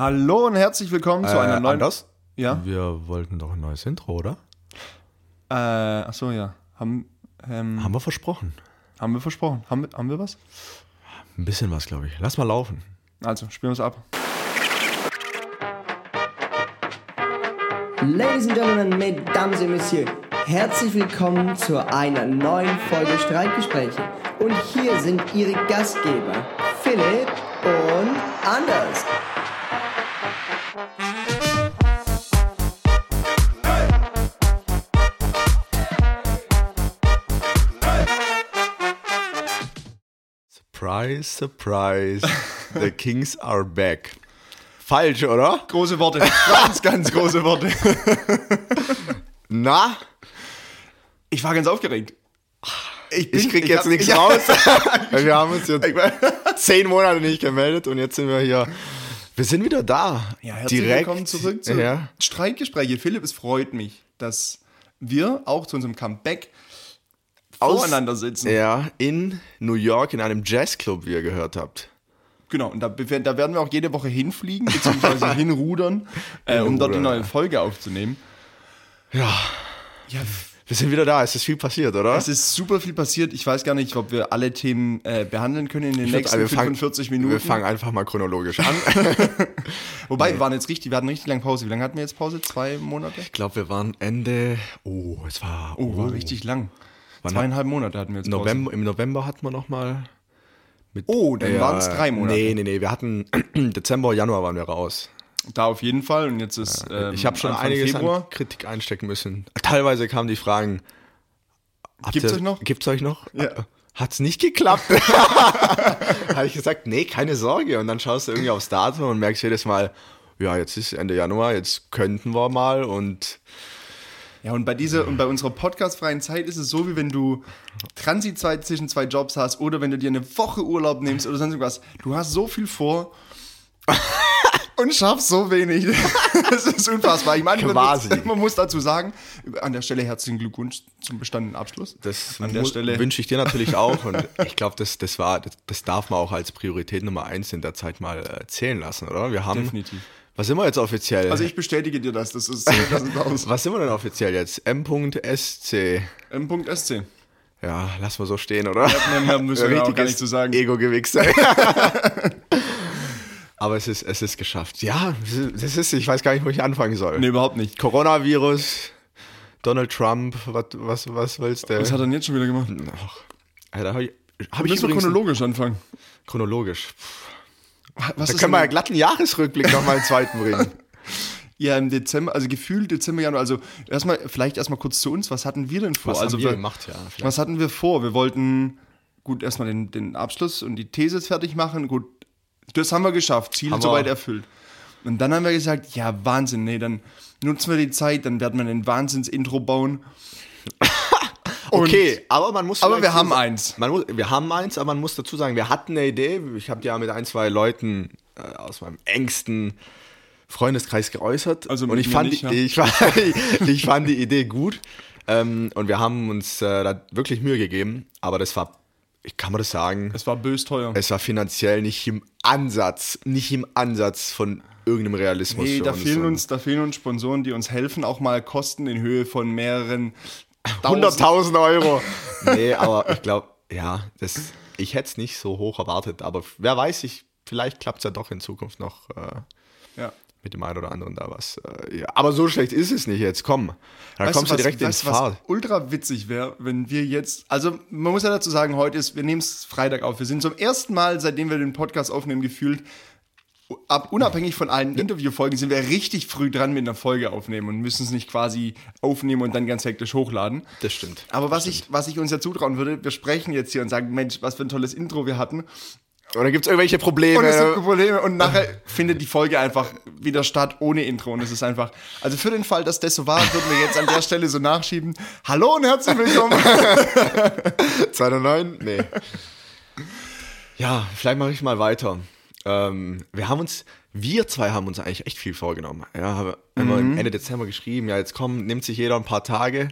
Hallo und herzlich willkommen zu einer neuen. Anders? Ja. Wir wollten doch ein neues Intro, oder? Äh, achso, ja. Haben, ähm, Haben wir versprochen. haben wir versprochen. Haben, wir- haben wir was? Ein bisschen was, glaube ich. Lass mal laufen. Also, spielen wir es ab. Ladies and Gentlemen, Mesdames et Messieurs, herzlich willkommen zu einer neuen Folge Streitgespräche. Und hier sind Ihre Gastgeber, Philipp und Anders. Surprise, surprise. The Kings are back. Falsch, oder? Große Worte. ganz, ganz große Worte. Na? Ich war ganz aufgeregt. Ich krieg ich jetzt hab- nichts ich- raus. wir haben uns jetzt zehn Monate nicht gemeldet und jetzt sind wir hier. Wir sind wieder da. Ja, herzlich Direkt. willkommen zurück zu Ja. Streitgespräche. Philipp, es freut mich, dass wir auch zu unserem Comeback voreinander sitzen. Ja, in New York in einem Jazzclub, wie ihr gehört habt. Genau, und da, da werden wir auch jede Woche hinfliegen, beziehungsweise hinrudern, äh, um dort eine Hinrudern, neue. Folge aufzunehmen. Ja, Ja, wir sind wieder da. Es ist viel passiert, oder? es ist super viel passiert. Ich weiß gar nicht, ob wir alle Themen äh, behandeln können in den Ich nächsten fangen- 45 Minuten. Wir fangen einfach mal chronologisch an. Wobei, wir waren jetzt richtig, wir hatten richtig lange Pause. Wie lange hatten wir jetzt Pause? Zwei Monate? Ich glaube, wir waren Ende. Oh, es war. Oh, war richtig lang. Wann Zweieinhalb Monate hatten wir jetzt. November, Im November hatten wir nochmal. Oh, dann waren es drei Monate. Nee, nee, nee. Wir hatten Dezember, Januar waren wir raus. Da auf jeden Fall. Und jetzt ist ähm, ich habe schon Anfang einiges Februar. an Kritik einstecken müssen. Teilweise kamen die Fragen. Gibt's ihr- euch noch? Gibt's euch noch? Ja. Hat's nicht geklappt? habe ich gesagt, nee, keine Sorge. Und dann schaust du irgendwie aufs Datum und merkst jedes Mal, ja, jetzt ist Ende Januar, jetzt könnten wir mal und Ja, und bei dieser und bei unserer podcastfreien Zeit ist es so, wie wenn du Transitzeit zwischen zwei Jobs hast oder wenn du dir eine Woche Urlaub nimmst oder sonst irgendwas. Du hast so viel vor und schaffst so wenig. Das ist unfassbar. Ich meine, man, Quasi. muss- man muss dazu sagen, an der Stelle herzlichen Glückwunsch zum bestandenen Abschluss. Das an der Stelle wünsche ich dir natürlich auch. Und ich glaube, das, das, war, das, das darf man auch als Priorität Nummer eins in der Zeit mal äh, zählen lassen, oder? Wir haben. Definitiv. Was sind wir jetzt offiziell? Also ich bestätige dir das. Das ist das ist aus. was sind wir denn offiziell jetzt? M.SC. M.SC. Ja, lass mal so stehen, oder? Mehr, mehr müssen wir auch gar nicht zu sagen. Ego-Gewichse. Aber es ist, es ist geschafft. Ja, das ist, ich weiß gar nicht, wo ich anfangen soll. Nee, überhaupt nicht. Coronavirus, Donald Trump, was, was, was willst du? Was hat er denn jetzt schon wieder gemacht? Ach, Alter, hab ich, hab Müssen wir chronologisch anfangen. chronologisch. Was Da ist können wir ja denn- glatt einen Jahresrückblick nochmal einen zweiten bringen. Ja, im Dezember, also gefühlt Dezember, Januar, also erstmal, vielleicht erstmal kurz zu uns, was hatten wir denn vor? Was also haben wir wir- gemacht, ja, vielleicht. Was hatten wir vor? Wir wollten gut erstmal den, den Abschluss und die Thesis fertig machen. Gut, das haben wir geschafft, Ziel Haben soweit erfüllt. Und dann haben wir gesagt, ja, Wahnsinn, nee, dann nutzen wir die Zeit, dann werden wir ein Wahnsinns-Intro bauen. Okay, aber man muss. Aber wir haben sagen- eins. Muss, wir haben eins, aber man muss dazu sagen, wir hatten eine Idee. Ich habe ja mit ein, zwei Leuten äh, aus meinem engsten Freundeskreis geäußert. Also und ich fand, nicht, die, ja. ich, fand, ich fand die Idee gut. Ähm, und wir haben uns äh, da wirklich Mühe gegeben. Aber das war, ich kann man das sagen, Es war bös teuer. es war finanziell nicht im Ansatz, nicht im Ansatz von irgendeinem Realismus. Nee, da fehlen, Und uns, da fehlen uns Sponsoren, die uns helfen, auch mal Kosten in Höhe von mehreren 100.000 Euro. nee, aber ich glaube, ja, das, ich hätte es nicht so hoch erwartet. Aber wer weiß, ich, vielleicht klappt es ja doch in Zukunft noch äh, Ja. mit dem einen oder anderen da was. Äh, ja. Aber so schlecht ist es nicht jetzt. Komm, dann Weißt kommst du was- direkt ins weißt was Fahrt. ultra witzig wäre, wenn wir jetzt, also man muss ja dazu sagen, heute ist, wir nehmen es Freitag auf. Wir sind zum ersten Mal, seitdem wir den Podcast aufnehmen, gefühlt, unabhängig von allen Interviewfolgen, sind wir richtig früh dran mit einer Folge aufnehmen und müssen es nicht quasi aufnehmen und dann ganz hektisch hochladen. Das stimmt. Aber was ich, was ich uns ja zutrauen würde, wir sprechen jetzt hier und sagen, Mensch, was für ein tolles Intro wir hatten. Oder gibt es irgendwelche Probleme? Und es gibt Probleme und nachher findet die Folge einfach wieder statt ohne Intro und es ist einfach, also für den Fall, dass das so war, würden wir jetzt an der Stelle so nachschieben. Hallo und herzlich willkommen. 209? Nee. ja, vielleicht mache ich mal weiter. Ähm, wir haben uns, wir zwei haben uns eigentlich echt viel vorgenommen. Ja, haben immer Mhm. Ende Dezember geschrieben, ja, jetzt komm, nimmt sich jeder ein paar Tage.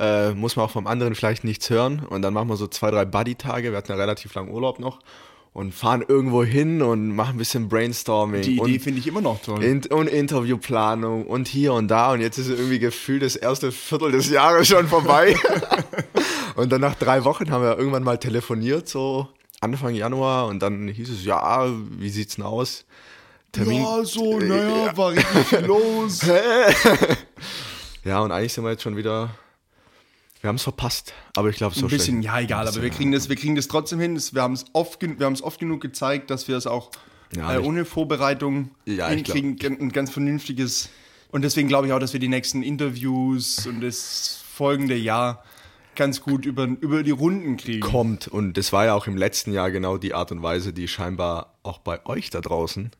Äh, muss man auch vom anderen vielleicht nichts hören. Und dann machen wir so zwei, drei Buddy-Tage. Wir hatten ja relativ langen Urlaub noch. und fahren irgendwo hin und machen ein bisschen Brainstorming. Die Idee finde ich immer noch toll. in, und Interviewplanung und hier und da. Und jetzt ist irgendwie gefühlt das erste Viertel des Jahres schon vorbei. und dann nach drei Wochen haben wir irgendwann mal telefoniert, so Anfang Januar. Und dann hieß es, ja, wie sieht's denn aus? Termin. ja, so, naja, war richtig los. Ja, und eigentlich sind wir jetzt schon wieder. Wir haben es verpasst, aber ich glaube so Ein bisschen, schlecht. ja, egal, aber wir kriegen das, wir kriegen das trotzdem hin. Das- Wir haben es oft, gen- wir haben es oft genug gezeigt, dass wir es auch Ja, äh, ohne Vorbereitung Ja, hinkriegen, Gan- ein ganz vernünftiges. Und deswegen glaube ich auch, dass wir die nächsten Interviews und das folgende Jahr ganz gut über, über die Runden kriegen. kommt. Und das war ja auch im letzten Jahr genau die Art und Weise, die scheinbar auch bei euch da draußen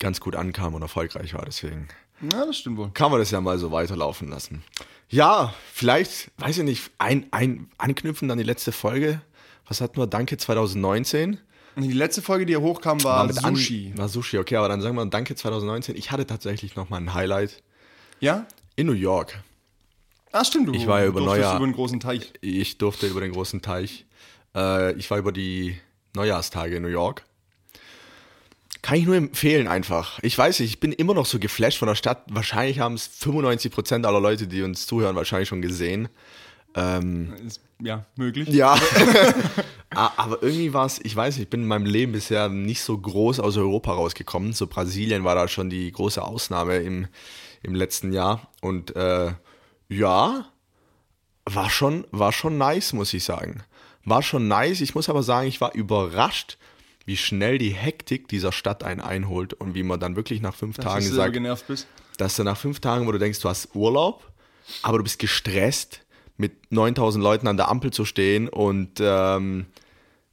ganz gut ankam und erfolgreich war. Deswegen Ja, das stimmt wohl. kann man das ja mal so weiterlaufen lassen. Ja, vielleicht, weiß ich nicht, ein, ein, anknüpfen an die letzte Folge. Was hatten wir? Danke 2019. Und die letzte Folge, die hier hochkam, war, mit An- Sushi. War Sushi, okay, aber dann sagen wir Danke 2019. Ich hatte tatsächlich noch mal ein Highlight ja? in New York. Ah, stimmt. Du Ich war ja über Neujahr- über einen großen Teich. Ich durfte über den großen Teich. Äh, ich war über die Neujahrstage in New York. Kann ich nur empfehlen einfach. Ich weiß nicht, ich bin immer noch so geflasht von der Stadt. Wahrscheinlich haben es 95% aller Leute, die uns zuhören, wahrscheinlich schon gesehen. Ist, ja, möglich. Ja. Ah, Aber irgendwie war es, ich weiß nicht, ich bin in meinem Leben bisher nicht so groß aus Europa rausgekommen. So Brasilien war da schon die große Ausnahme im, im letzten Jahr. Und äh, ja, war schon, war schon nice, muss ich sagen. War schon nice. Ich muss aber sagen, ich war überrascht, wie schnell die Hektik dieser Stadt einen einholt und wie man dann wirklich nach fünf Tagen Dass du selber sagt, genervt bist. dass du nach fünf Tagen, wo du denkst, du hast Urlaub, aber du bist gestresst, mit 9000 Leuten an der Ampel zu stehen und ähm,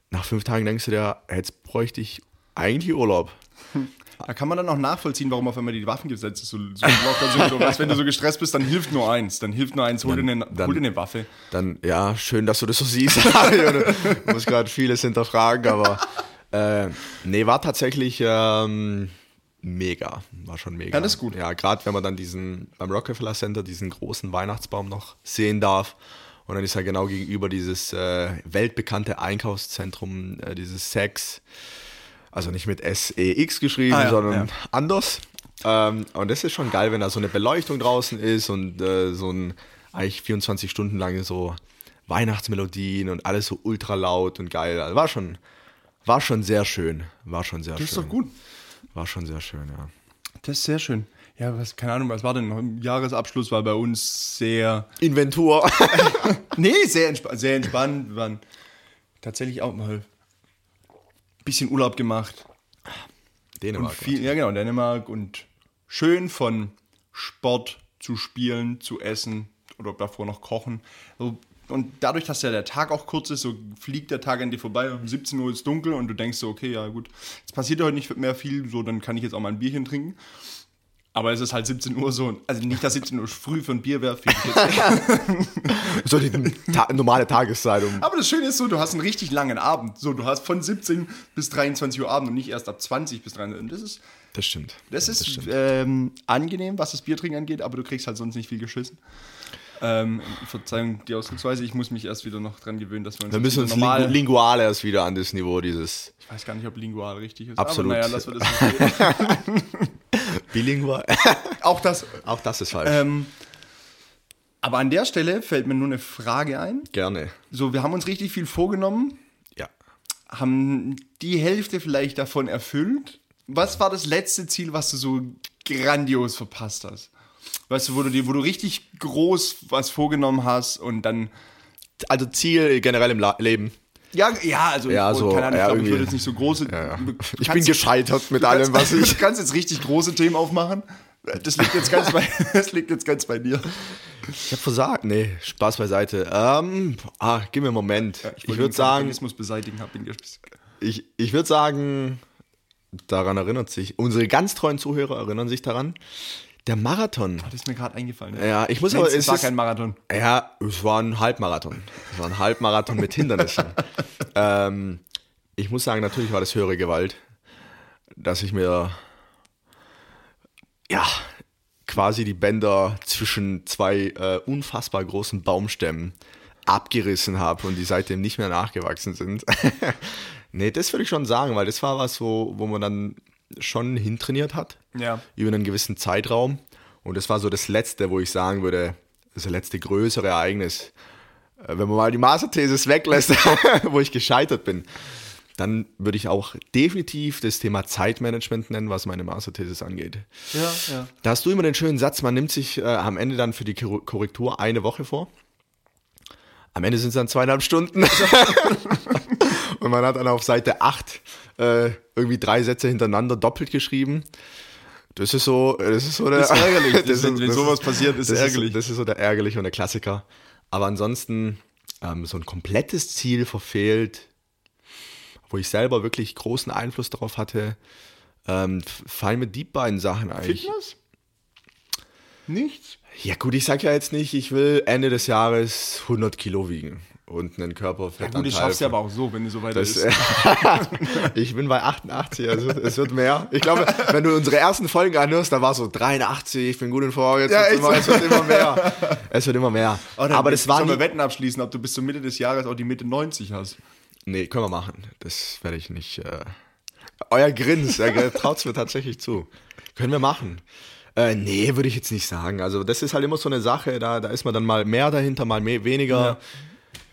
nach fünf Tagen denkst du dir, jetzt bräuchte ich eigentlich Urlaub. Da kann man dann auch nachvollziehen, warum auf einmal die Waffengesetze so, so locker sind. So, weißt, wenn du so gestresst bist, dann hilft nur eins. Dann hilft nur eins, hol, dir, eine, dann- hol dir eine Waffe. Dann, ja, schön, dass du das so siehst. ich muss gerade vieles hinterfragen, aber äh, nee, war tatsächlich ähm, mega. War schon mega. Ja, das ist gut. Ja, gerade wenn man dann diesen beim Rockefeller Center diesen großen Weihnachtsbaum noch sehen darf. Und dann ist ja genau gegenüber dieses äh, weltbekannte Einkaufszentrum, äh, dieses Sex, also nicht mit S-E-X geschrieben, Ah, ja, sondern ja. anders. Ähm, und das ist schon geil, wenn da so eine Beleuchtung draußen ist und äh, so ein eigentlich 24 Stunden lang so Weihnachtsmelodien und alles so ultra laut und geil. Also war schon, war schon sehr schön. War schon sehr Das schön. ist doch gut. War schon sehr schön, ja. Das ist sehr schön. Ja, was, keine Ahnung, was war denn? Im Jahresabschluss war bei uns sehr. Inventur. Nee, sehr, entspa sehr entspannt. Wir waren tatsächlich auch mal bisschen Urlaub gemacht. Und Dänemark. viel, ja, genau, Dänemark und schön von Sport zu spielen, zu essen oder davor noch kochen. Und dadurch, dass ja der Tag auch kurz ist, so fliegt der Tag an dir vorbei, um 17 Uhr ist dunkel und du denkst so, okay, ja gut, jetzt passiert heute nicht mehr viel, so dann kann ich jetzt auch mal ein Bierchen trinken. Aber es ist halt 17 Uhr so, also nicht, dass 17 Uhr früh für ein Bier wäre, so die ta normale Tageszeit. Um Aber das Schöne ist so, du hast einen richtig langen Abend. So, du hast von 17 bis 23 Uhr Abend und nicht erst ab 20 bis 23 Und das ist, das stimmt. das ist stimmt. ähm, angenehm, was das Biertrinken angeht, aber du kriegst halt sonst nicht viel geschissen. Ähm, Verzeihung, die Ausdrucksweise, ich muss mich erst wieder noch dran gewöhnen, dass wir uns, Wir müssen uns normal. Lingu lingual erst wieder an das Niveau dieses ich weiß gar nicht, ob lingual richtig ist. Absolut. Aber naja, lass wir das mal. bilingual. Auch das. Auch das ist falsch. Ähm, aber an der Stelle fällt mir nur eine Frage ein. Gerne. So, wir haben uns richtig viel vorgenommen, Ja. haben die Hälfte vielleicht davon erfüllt. Was war das letzte Ziel, was du so grandios verpasst hast? Weißt du, wo du dir, wo du richtig groß was vorgenommen hast und dann. Also Ziel generell im La Leben. Ja, ja, also Ja, ich, so, keine Ahnung, ich ja, glaube, ich würde jetzt nicht so große. Ja, Ich bin gescheitert mit allem, was ich. Du kannst jetzt richtig große Themen aufmachen. Das liegt jetzt ganz bei, das liegt jetzt ganz bei dir. Ich habe versagt. Nee, Spaß beiseite. Ähm, ah, gib mir einen Moment. ich wollte würde sagen, beseitigen, hab ihn ich, ich würde sagen, daran erinnert sich, unsere ganz treuen Zuhörer erinnern sich daran, der Marathon. Das ist mir gerade eingefallen. Ja, ich muss aber, es es war ist- kein Marathon. Ja, es war ein Halbmarathon. Es war ein Halbmarathon mit Hindernissen. ähm, ich muss sagen, natürlich war das höhere Gewalt, dass ich mir ja quasi die Bänder zwischen zwei äh, unfassbar großen Baumstämmen abgerissen habe und die seitdem nicht mehr nachgewachsen sind. Nee, das würde ich schon sagen, weil das war was, wo, wo man dann schon hintrainiert hat. Ja. Über einen gewissen Zeitraum. Und das war so das letzte, wo ich sagen würde, das letzte größere Ereignis. Äh, Wenn man mal die Masterthesis weglässt, wo ich gescheitert bin, dann würde ich auch definitiv das Thema Zeitmanagement nennen, was meine Masterthesis angeht. Ja, ja. Da hast du immer den schönen Satz, man nimmt sich äh, am Ende dann für die Kor- Korrektur eine Woche vor. Am Ende sind es dann zweieinhalb Stunden. Und man hat dann auf Seite 8 äh, irgendwie drei Sätze hintereinander doppelt geschrieben. Das ist so, das ist so der, Das ist ärgerlich. Das ist- ist- wenn sowas passiert, ist das ärgerlich. das ist so der ärgerliche und der Klassiker. Aber ansonsten ähm, so ein komplettes Ziel verfehlt, wo ich selber wirklich großen Einfluss darauf hatte, ähm, fallen mir die beiden Sachen eigentlich. Fitness? Nichts? Ja gut, ich sag ja jetzt nicht, ich will Ende des Jahres 100 Kilo wiegen und einen Ja, Körperfettanteil. gut, das schaffst du von- aber auch so, wenn du so das, bist. ich bin bei 88, also es wird mehr. Ich glaube, wenn du unsere ersten Folgen anhörst, da war so 83, ich bin gut in Form, jetzt, Ja, immer, so. es wird immer mehr. Es wird immer mehr. Oh, aber das war sollen wir Wetten abschließen, ob du bis zur Mitte des Jahres auch die Mitte 90 hast. Nee, können wir machen. Das werde ich nicht. Äh, euer Grins, er traut es mir tatsächlich zu. Können wir machen. Äh, nee, würde ich jetzt nicht sagen. Also, das ist halt immer so eine Sache, da, da ist man dann mal mehr dahinter, mal mehr, weniger. Ja.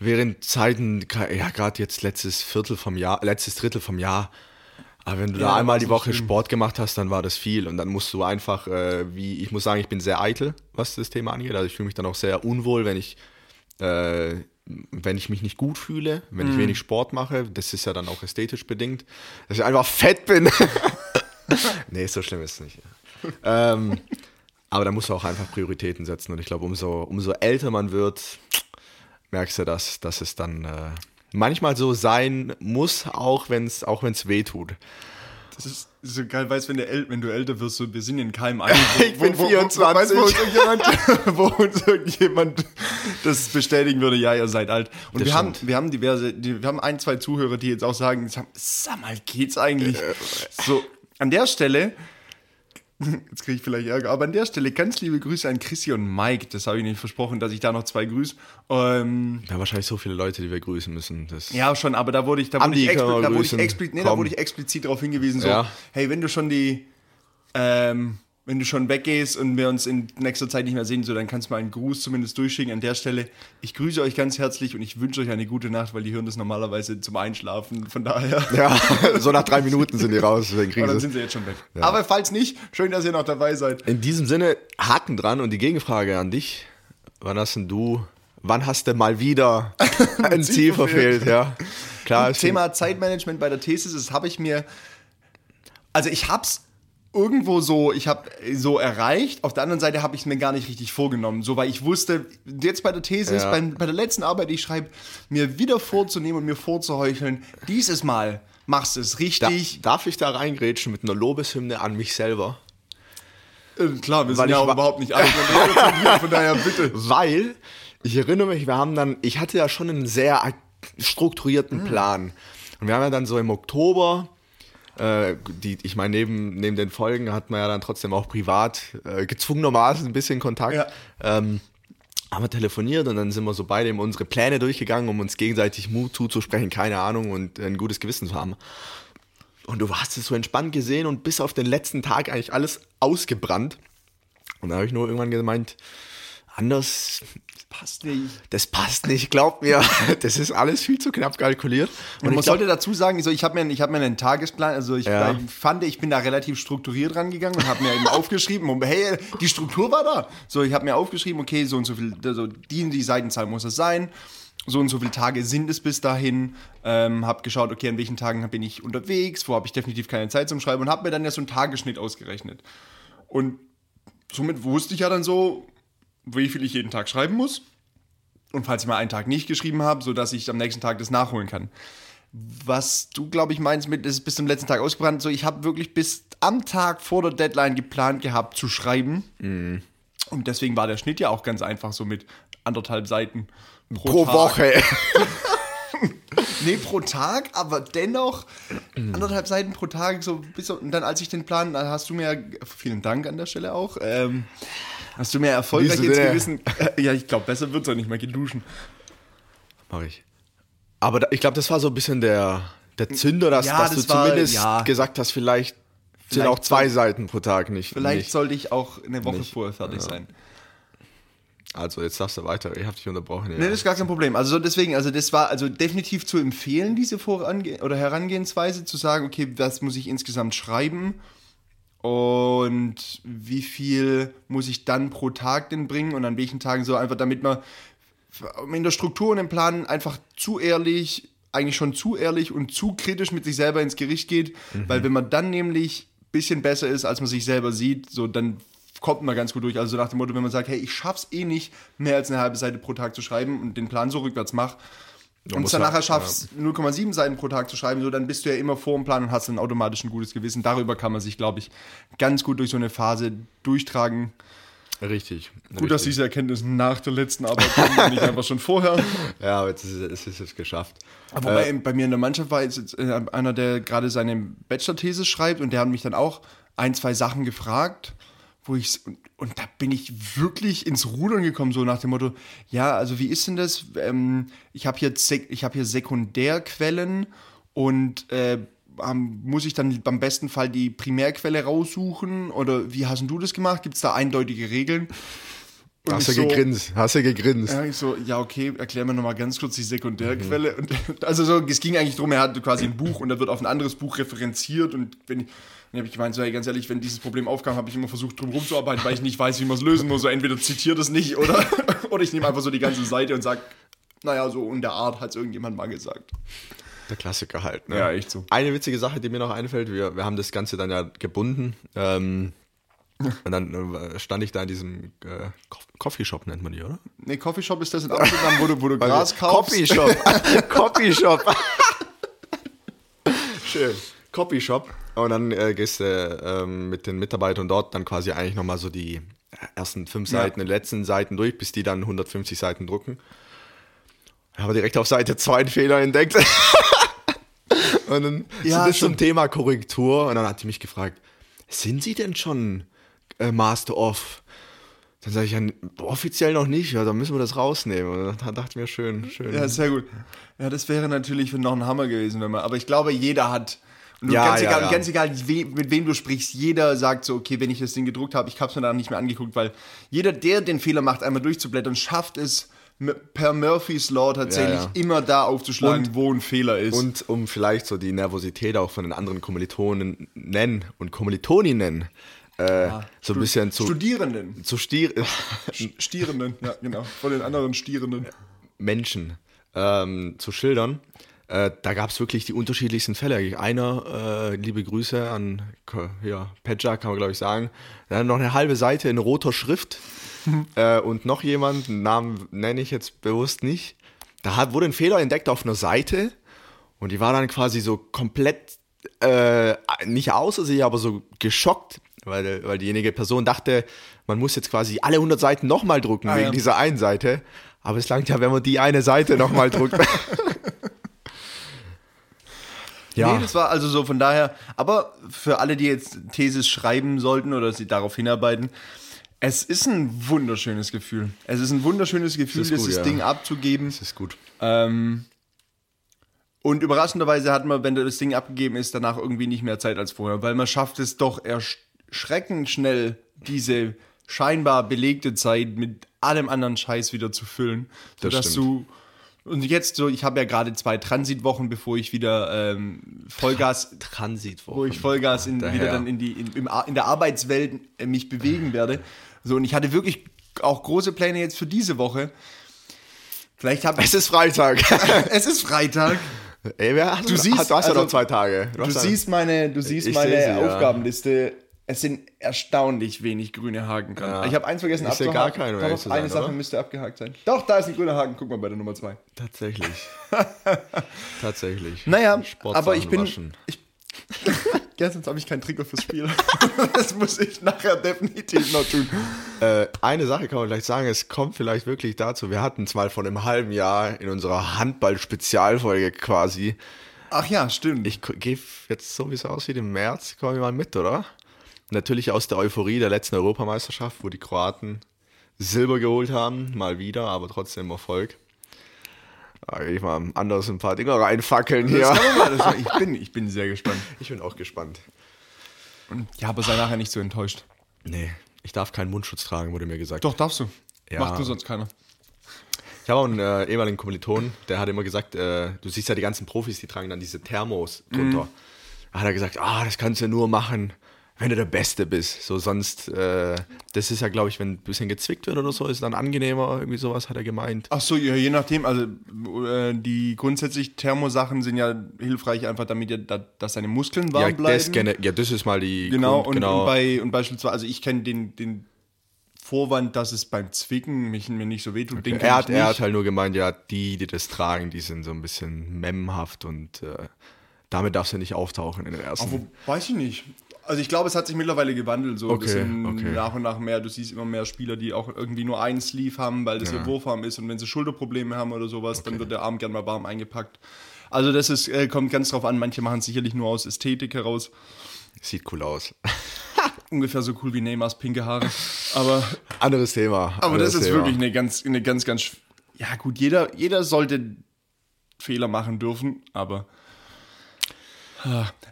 Während Zeiten, ja, gerade jetzt letztes Viertel vom Jahr, letztes Drittel vom Jahr. Aber wenn du Ja, da einmal die Woche schlimm. Sport gemacht hast, dann war das viel. Und dann musst du einfach, äh, wie, ich muss sagen, ich bin sehr eitel, was das Thema angeht. Also ich fühle mich dann auch sehr unwohl, wenn ich äh, wenn ich mich nicht gut fühle, wenn Mhm. ich wenig Sport mache, das ist ja dann auch ästhetisch bedingt, dass ich einfach fett bin. nee, so schlimm ist es nicht. ähm, aber da musst du auch einfach Prioritäten setzen und ich glaube, umso, umso älter man wird, merkst du, dass, dass es dann äh, manchmal so sein muss, auch wenn es auch wenn's weh tut. Das ist so geil, weißt wenn, du äl- wenn du älter wirst, so, wir sind in keinem Alter. Ich bin 24. weißt, wo, uns irgendjemand, wo uns irgendjemand das bestätigen würde, ja, ihr seid alt. Und Das wir haben, wir haben diverse, die, wir haben ein, zwei Zuhörer, die jetzt auch sagen, sag, sag mal, geht's eigentlich? So, an der Stelle, jetzt kriege ich vielleicht Ärger, aber an der Stelle ganz liebe Grüße an Chrissy und Mike. Das habe ich nicht versprochen, dass ich da noch zwei grüße. Ähm, haben wahrscheinlich so viele Leute, die wir grüßen müssen. Das ja, schon, aber da wurde ich, da wurde ich, da wurde ich, explizit, nee, da wurde ich explizit darauf hingewiesen, so, Ja. hey, wenn du schon die, ähm, wenn du schon weggehst und wir uns in nächster Zeit nicht mehr sehen, so, dann kannst du mal einen Gruß zumindest durchschicken. An der Stelle, ich grüße euch ganz herzlich und ich wünsche euch eine gute Nacht, weil die hören das normalerweise zum Einschlafen. Von daher. ja, so nach drei Minuten sind die raus, deswegen Und kriegen dann sind sie jetzt schon weg. Aber falls nicht, schön, dass ihr noch dabei seid. In diesem Sinne, Haken dran und die Gegenfrage an dich. Wann hast denn du, wann hast du mal wieder ein Ziel verfehlt? Ja, klar. Thema Zeitmanagement bei der Thesis, das habe ich mir, also ich habe es irgendwo so, ich habe so erreicht. Auf der anderen Seite habe ich es mir gar nicht richtig vorgenommen, so weil ich wusste, jetzt bei der Thesis, Ja. beim, bei der letzten Arbeit, die ich schreibe, mir wieder vorzunehmen und mir vorzuheucheln, dieses Mal machst du es Da, richtig. darf ich da reingrätschen mit einer Lobeshymne an mich selber? Äh, klar, wir Weil sind ja auch überhaupt nicht alt. von von daher bitte. Weil, ich erinnere mich, wir haben dann, ich hatte ja schon einen sehr strukturierten Plan. Und wir haben ja dann so im Oktober, äh, die, ich meine, neben, neben den Folgen hat man ja dann trotzdem auch privat äh, gezwungenermaßen ein bisschen Kontakt. Ja. Ähm, haben wir telefoniert und dann sind wir so beide eben unsere Pläne durchgegangen, um uns gegenseitig Mut zuzusprechen, keine Ahnung und ein gutes Gewissen zu haben. Und du hast es so entspannt gesehen und bis auf den letzten Tag eigentlich alles ausgebrannt. Und da habe ich nur irgendwann gemeint, anders, Passt nicht. das passt nicht, glaub mir. Das ist alles viel zu knapp kalkuliert. Und Und man sollte dazu sagen, also ich habe mir, ich hab mir einen Tagesplan, also ich, Ja. ich fand, ich bin da relativ strukturiert rangegangen und habe mir eben aufgeschrieben, und, hey, die Struktur war da. So, ich habe mir aufgeschrieben, okay, so und so viel, also die die Seitenzahl muss es sein. So und so viele Tage sind es bis dahin. Ähm, habe geschaut, okay, an welchen Tagen bin ich unterwegs, wo habe ich definitiv keine Zeit zum Schreiben und habe mir dann ja so einen Tagesschnitt ausgerechnet. Und somit wusste ich ja dann so, wie viel ich jeden Tag schreiben muss. Und falls ich mal einen Tag nicht geschrieben habe, sodass ich am nächsten Tag das nachholen kann. Was du, glaube ich, meinst mit, ist bis zum letzten Tag ausgebrannt. So, ich habe wirklich bis am Tag vor der Deadline geplant gehabt zu schreiben. Und deswegen war der Schnitt ja auch ganz einfach so mit anderthalb Seiten pro, pro. Woche. Nee, pro Tag, aber dennoch anderthalb Seiten pro Tag. So bis, und dann, als ich den Plan, dann hast du mir, vielen Dank an der Stelle auch, ähm, hast du mir erfolgreich Diesem ins. Gewissen. Ja, ich glaube, besser wird es auch nicht mehr geduschen. Mach ich. Aber da, ich glaube, das war so ein bisschen der, der Zünder, dass, Ja, dass das du war- zumindest ja. gesagt hast, vielleicht, sind Vielleicht auch zwei soll- Seiten pro Tag nicht. Vielleicht nicht. sollte ich auch eine Woche Nicht. vorher fertig sein. Also jetzt darfst du weiter. Ich habe dich unterbrochen. Ja. Nee, das ist gar kein Problem. Also so deswegen, also das war also definitiv zu empfehlen, diese Vorange oder Herangehensweise, zu sagen, okay, was muss ich insgesamt schreiben und wie viel muss ich dann pro Tag denn bringen? Und an welchen Tagen so einfach, damit man in der Struktur und im Plan einfach zu ehrlich, eigentlich schon zu ehrlich und zu kritisch mit sich selber ins Gericht geht, weil wenn man dann nämlich ein bisschen besser ist, als man sich selber sieht, so dann kommt man ganz gut durch. Also so nach dem Motto, wenn man sagt, hey, ich schaff's eh nicht, mehr als eine halbe Seite pro Tag zu schreiben und den Plan so rückwärts mach und muss dann nachher schaffst, 0,7 Seiten pro Tag zu schreiben, so dann bist du ja immer vor dem Plan und hast dann automatisch ein gutes Gewissen. Darüber kann man sich, glaube ich, ganz gut durch so eine Phase durchtragen. Richtig. Gut, dass diese Erkenntnis nach der letzten Arbeit kommt nicht einfach schon vorher. Ja, aber jetzt ist es, es ist es geschafft. Aber bei, bei mir in der Mannschaft war jetzt äh, einer, der gerade seine Bachelor-These schreibt und der hat mich dann auch ein, zwei Sachen gefragt, wo ich und, und da bin ich wirklich ins Rudern gekommen, so nach dem Motto, ja, also wie ist denn das? Ähm, ich habe hier, ich hab hier Sekundärquellen und äh, muss ich dann beim besten Fall die Primärquelle raussuchen? Oder wie hast du das gemacht? Gibt es da eindeutige Regeln? Und Hast du so- gegrinst? Hast du gegrinst? ja, ich so, ja, okay, erklär mir nochmal ganz kurz die Sekundärquelle. Und, also so, es ging eigentlich darum, er hat quasi ein Buch und da wird auf ein anderes Buch referenziert und wenn ich, dann habe ich gemeint, so, hey, ganz ehrlich, wenn dieses Problem aufkam, habe ich immer versucht, drum rumzuarbeiten, weil ich nicht weiß, wie man es lösen muss. So entweder zitiert es nicht oder, oder ich nehme einfach so die ganze Seite und sage, naja, so in der Art hat es irgendjemand mal gesagt. Der Klassiker halt. Ne? Ja, echt so. Eine witzige Sache, die mir noch einfällt, wir, wir haben das Ganze dann ja gebunden. Ähm, und dann äh, stand ich da in diesem äh, Co- Coffeeshop, nennt man die, oder? Nee, Coffeeshop ist das in Amsterdam, wo du, wo du Gras kaufst. Coffeeshop. Coffeeshop. Schön. Coffeeshop. Und dann äh, gehst du ähm, mit den Mitarbeitern dort dann quasi eigentlich nochmal so die ersten fünf Seiten, die letzten Seiten durch, bis die dann 150 Seiten drucken. Aber direkt auf Seite 2 einen Fehler entdeckt. und dann Ja, das schon. zum Thema Korrektur. Und dann hat die mich gefragt, sind Sie denn schon äh, Master of? Dann sage ich ja, offiziell noch nicht, ja, dann müssen wir das rausnehmen. Und dann dachte ich mir, schön, schön. Ja, sehr gut. Ja, das wäre natürlich noch ein Hammer gewesen, wenn man. Aber ich glaube, jeder hat. Du, Ja, ganz, ja, egal, ja. ganz egal, we, mit wem du sprichst, jeder sagt so, okay, wenn ich das Ding gedruckt habe, ich habe es mir dann nicht mehr angeguckt, weil jeder, der den Fehler macht, einmal durchzublättern, schafft es per Murphy's Law tatsächlich Ja, ja. immer da aufzuschlagen, Und- wo ein Fehler ist. Und um vielleicht so die Nervosität auch von den anderen Kommilitonen nennen und Kommilitoninnen äh, so ein bisschen zu, Studierenden. zu stier Stierenden, ja, genau. Von den anderen Stierenden. Menschen ähm, zu schildern. Äh, da gab es wirklich die unterschiedlichsten Fälle. Einer, äh, liebe Grüße an ja, Pedja, kann man glaube ich sagen, der hat noch eine halbe Seite in roter Schrift. äh, und noch jemand, einen Namen nenne ich jetzt bewusst nicht. Da hat, wurde ein Fehler entdeckt auf einer Seite und die war dann quasi so komplett, äh, nicht außer sich, aber so geschockt, weil, weil diejenige Person dachte, man muss jetzt quasi alle 100 Seiten nochmal drucken Ah, wegen ja. dieser einen Seite. Aber es langt ja, wenn man die eine Seite nochmal druckt. ja, Nee, das war also so von daher. Aber für alle, die jetzt Thesis schreiben sollten oder sie darauf hinarbeiten, es ist ein wunderschönes Gefühl. Es ist ein wunderschönes Gefühl, gut, dieses ja. Ding abzugeben. das ist gut. Ähm, und überraschenderweise hat man, wenn das Ding abgegeben ist, danach irgendwie nicht mehr Zeit als vorher, weil man schafft es doch erschreckend schnell, diese scheinbar belegte Zeit mit allem anderen Scheiß wieder zu füllen. Das Sodass stimmt. du. Und jetzt so, ich habe ja gerade zwei Transitwochen, bevor ich wieder ähm, Vollgas Transitwoche. wo ich Vollgas in, Daher. wieder dann in, die, in, in der Arbeitswelt äh, mich bewegen werde. So, und ich hatte wirklich auch große Pläne jetzt für diese Woche. Vielleicht habe ich. Es ist Freitag. es ist Freitag. Ey, wer hat, Du siehst, du hast ja also, noch zwei Tage. Du ja- siehst meine, du siehst meine sie. Aufgabenliste. Es sind erstaunlich wenig grüne Haken dran. Ja. Ich habe eins vergessen Ich seh abzuhaken. gar keinen, um Doch, zu eine sein, Sache oder? müsste abgehakt sein. Doch, da ist ein grüner Haken. Guck mal bei der Nummer zwei. Tatsächlich. Tatsächlich. Naja, aber ich bin. Ich, ja, sonst habe ich keinen Trigger fürs Spiel. das muss ich nachher definitiv noch tun. Äh, eine Sache kann man vielleicht sagen, es kommt vielleicht wirklich dazu. Wir hatten es mal vor einem halben Jahr in unserer Handball-Spezialfolge quasi. Ach ja, stimmt. Ich gehe jetzt so wie es aussieht im März, komme ich mal mit, oder? Natürlich aus der Euphorie der letzten Europameisterschaft, wo die Kroaten Silber geholt haben, mal wieder, aber trotzdem Erfolg. Ich mal anders ein paar Dinger reinfackeln hier. Mal, ich, bin, ich bin sehr gespannt. Ich bin auch gespannt. Ja, aber sei nachher nicht so enttäuscht. Nee, ich darf keinen Mundschutz tragen, wurde mir gesagt. Doch, darfst du. Ja. Macht nur sonst keiner. Ich habe auch einen äh, ehemaligen Kommiliton, der hat immer gesagt, äh, du siehst ja die ganzen Profis, die tragen dann diese Thermos drunter. Da hat er gesagt, ah, das kannst du nur machen, wenn du der Beste bist. So sonst, äh, das ist ja, glaube ich, wenn ein bisschen gezwickt wird oder so, ist dann angenehmer, irgendwie sowas hat er gemeint. Ach so, ja, je nachdem. Also äh, die grundsätzlich Thermosachen sind ja hilfreich, einfach damit ja, da, dass deine Muskeln warm Ja bleiben. das, gene- ja, das ist mal die genau, Grund- und, genau. und bei und beispielsweise, also ich kenne den, den Vorwand, dass es beim Zwicken mich mir nicht so wehtut. Kenn er, hat, er hat halt nur gemeint, ja, die, die das tragen, die sind so ein bisschen memhaft und äh, damit darfst du nicht auftauchen in den ersten. Aber weiß ich nicht. Also ich glaube, es hat sich mittlerweile gewandelt. So. Okay, das sind okay. nach und nach mehr, du siehst immer mehr Spieler, die auch irgendwie nur einen Sleeve haben, weil das ihr Wurfarm ist und wenn sie Schulterprobleme haben oder sowas, dann wird der Arm gern mal warm eingepackt. Also das ist, äh, kommt ganz drauf an, manche machen es sicherlich nur aus Ästhetik heraus. Sieht cool aus. Ungefähr so cool wie Neymars pinke Haare. Aber, Anderes Thema. aber anderes das ist Thema. wirklich eine ganz, eine ganz, ganz. Ja, gut, jeder, jeder sollte Fehler machen dürfen, aber.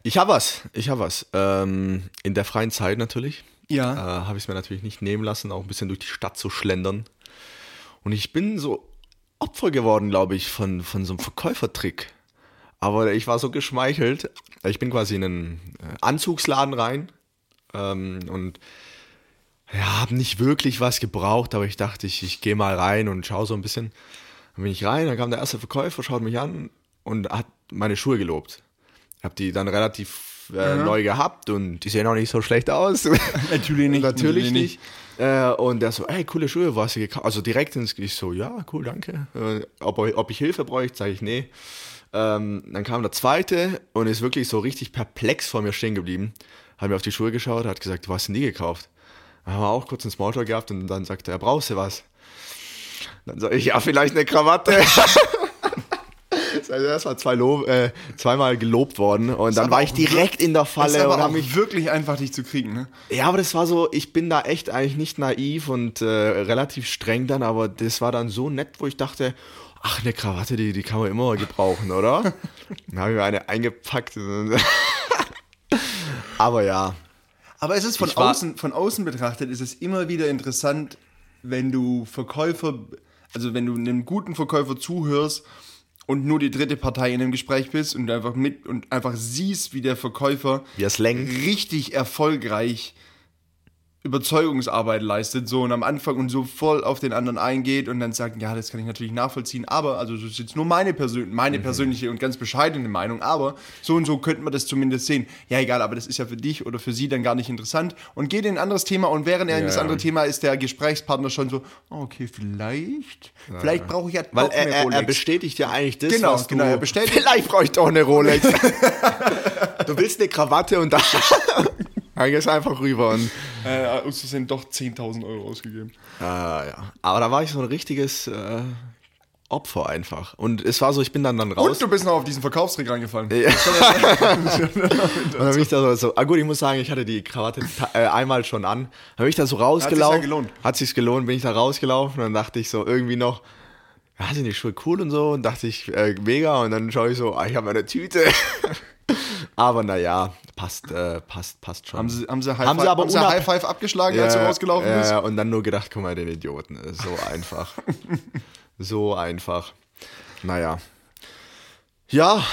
Ich habe was. Ich habe was. Ähm, in der freien Zeit natürlich. Ja. Äh, habe ich es mir natürlich nicht nehmen lassen, auch ein bisschen durch die Stadt zu schlendern. Und ich bin so Opfer geworden, glaube ich, von, von so einem Verkäufertrick. Aber ich war so geschmeichelt. Ich bin quasi in einen äh, Anzugsladen rein ähm, und ja, habe nicht wirklich was gebraucht, aber ich dachte, ich, ich gehe mal rein und schaue so ein bisschen. Dann bin ich rein, dann kam der erste Verkäufer, schaut mich an und hat meine Schuhe gelobt. Habe die dann relativ äh, neu gehabt und die sehen auch nicht so schlecht aus. Natürlich nicht. Natürlich nicht. Äh, und der so, ey, coole Schuhe, wo hast du gekauft? Also direkt ins ich so, ja, cool, danke. Äh, ob, ob ich Hilfe bräuchte, sage ich, nee. Ähm, dann kam der zweite und ist wirklich so richtig perplex vor mir stehen geblieben. Hat mir auf die Schuhe geschaut, hat gesagt, du hast denn die gekauft? Dann haben wir auch kurz einen Smalltalk gehabt und dann sagte er, brauchst du was? Dann sage ich, ja, vielleicht eine Krawatte. also erstmal zwei Lob, äh, zweimal gelobt worden und dann war ich direkt in der Das Falle ist aber und auch habe mich wirklich einfach, dich zu kriegen, ne? ja, aber das war so, ich bin da echt eigentlich nicht naiv und äh, relativ streng dann, aber das war dann so nett, wo ich dachte, ach, eine Krawatte, die, die kann man immer gebrauchen, oder? dann habe ich mir eine eingepackt. aber ja, Aber es ist von Ich war- außen, von außen betrachtet, ist es immer wieder interessant, wenn du Verkäufer, also wenn du einem guten Verkäufer zuhörst und nur die dritte Partei in dem Gespräch bist und einfach mit und einfach siehst, wie der Verkäufer Wie richtig erfolgreich Überzeugungsarbeit leistet, so und am Anfang und so voll auf den anderen eingeht und dann sagt, ja, das kann ich natürlich nachvollziehen, aber, also das ist jetzt nur meine, Persön meine persönliche und ganz bescheidene Meinung, aber so und so könnten wir das zumindest sehen. Ja, egal, aber das ist ja für dich oder für sie dann gar nicht interessant und geht in ein anderes Thema und während er in das Ja. andere Thema ist, der Gesprächsprechpartner schon so, oh, okay, vielleicht, vielleicht brauche ich ja weil eine er, er, er bestätigt ja eigentlich das, Genau, was du... genau, er bestätigt- Vielleicht brauche ich doch eine Rolex. du willst eine Krawatte und dann... dann gehst du einfach rüber und... äh, aus Versehen doch 10.000 Euro ausgegeben. Ah, ja. Aber da war ich so ein richtiges äh, Opfer einfach. Und es war so, ich bin dann dann raus. Und du bist noch auf diesen Verkaufstrick reingefallen. Ja. Und dann bin ich da so, ah gut, ich muss sagen, ich hatte die Krawatte äh, einmal schon an. Dann bin ich da so rausgelaufen. ja gelohnt. Hat sich's gelohnt, bin ich da rausgelaufen und dann dachte ich so irgendwie noch, ja, sind die Schuhe cool und so und dachte ich, äh, mega und dann schaue ich so, ah, ich habe eine Tüte. aber naja, passt, äh, passt, passt schon. Haben sie, haben sie High, Haben Five, sie aber haben sie High Five abgeschlagen, als du rausgelaufen ja, bist? Ja, und dann nur gedacht, guck mal, den Idioten, ist so einfach. so einfach. Naja. Ja.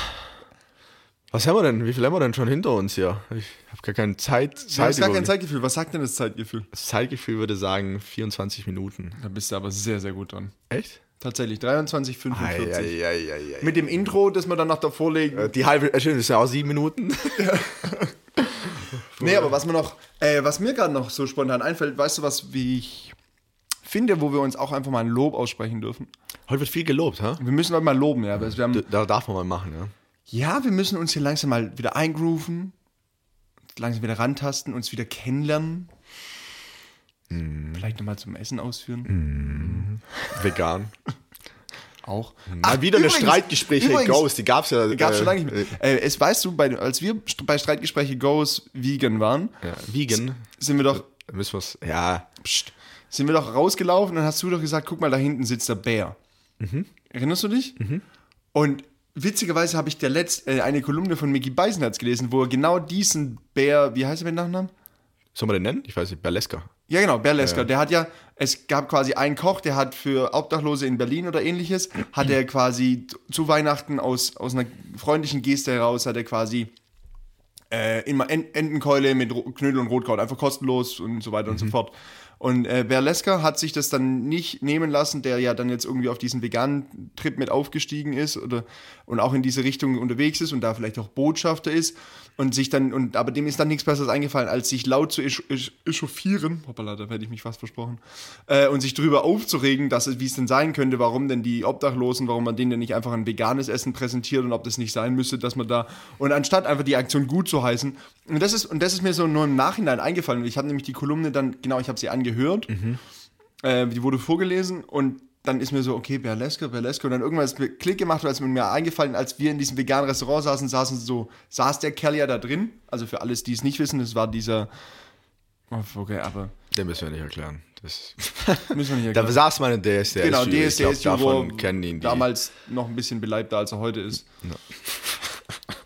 Was haben wir denn? Wie viel haben wir denn schon hinter uns hier? Ich habe gar keine Zeit. Zeit hast gar kein Zeitgefühl. Was sagt denn das Zeitgefühl? Das Zeitgefühl würde sagen 24 Minuten. Da bist du aber sehr, sehr gut dran. Echt? Tatsächlich, 23, 45. Eieieiei. Mit dem Intro, das wir dann noch davor legen. Äh, Die halbe, äh, schön, das ist ja auch sieben Minuten. nee, aber was mir noch, äh, was mir gerade noch so spontan einfällt, weißt du was, wie ich finde, wo wir uns auch einfach mal ein Lob aussprechen dürfen? Heute wird viel gelobt, ha? Wir müssen heute mal loben, ja. Wir haben, Da darf man mal machen, ja. ja, wir müssen uns hier langsam mal wieder eingrooven, langsam wieder rantasten, uns wieder kennenlernen. Vielleicht nochmal zum Essen ausführen. Vegan. Auch. Mal wieder eine übrigens- Streitgespräche übrigens- Ghost, die gab's ja. Gab's äh, schon lange nicht mehr. Äh, es weißt du, bei, als wir bei Streitgespräche Goes vegan waren, Ja, vegan. sind wir doch, Müssen wir's. Ja. pst, sind wir doch rausgelaufen und hast du doch gesagt, guck mal, da hinten sitzt der Bär. Erinnerst du dich? Mhm. Und witzigerweise habe ich der letzt, äh, eine Kolumne von Mickey Beisenherz gelesen, wo er genau diesen Bär, wie heißt er mit Nachnamen? Soll man den nennen? Ich weiß nicht, Berleska. Ja, genau, Berlesker. Der hat ja, es gab quasi einen Koch, der hat für Obdachlose in Berlin oder ähnliches, hat er quasi zu Weihnachten aus, aus einer freundlichen Geste heraus, hat er quasi äh, immer En- Entenkeule mit Knödel und Rotkraut, einfach kostenlos und so weiter und so fort. Und äh, Berlesker hat sich das dann nicht nehmen lassen, der ja dann jetzt irgendwie auf diesen veganen Trip mit aufgestiegen ist oder und auch in diese Richtung unterwegs ist und da vielleicht auch Botschafter ist und sich dann und aber dem ist dann nichts Besseres eingefallen, als sich laut zu esch esch echauffieren, hoppala, da hätte ich mich fast versprochen, äh, und sich drüber aufzuregen, dass es wie es denn sein könnte, warum denn die Obdachlosen, warum man denen denn nicht einfach ein veganes Essen präsentiert und ob das nicht sein müsste, dass man da und anstatt einfach die Aktion gut zu heißen und das ist und das ist mir so nur im Nachhinein eingefallen. Ich habe nämlich die Kolumne dann genau, ich habe sie angehört, äh, die wurde vorgelesen und dann ist mir so, okay, Berleske, Berleske. Und dann irgendwann ist mir Klick gemacht, weil es mir mir eingefallen, als wir in diesem veganen Restaurant saßen, saßen so, saß der Kerl ja da drin. Also für alles, die es nicht wissen, das war dieser. Oh, okay, aber Den müssen wir nicht erklären. Das müssen wir nicht da erklären. saß man in DSDS. Genau, DSDS, davon kennen ihn die. damals noch ein bisschen beleibter, als er heute ist. Ja,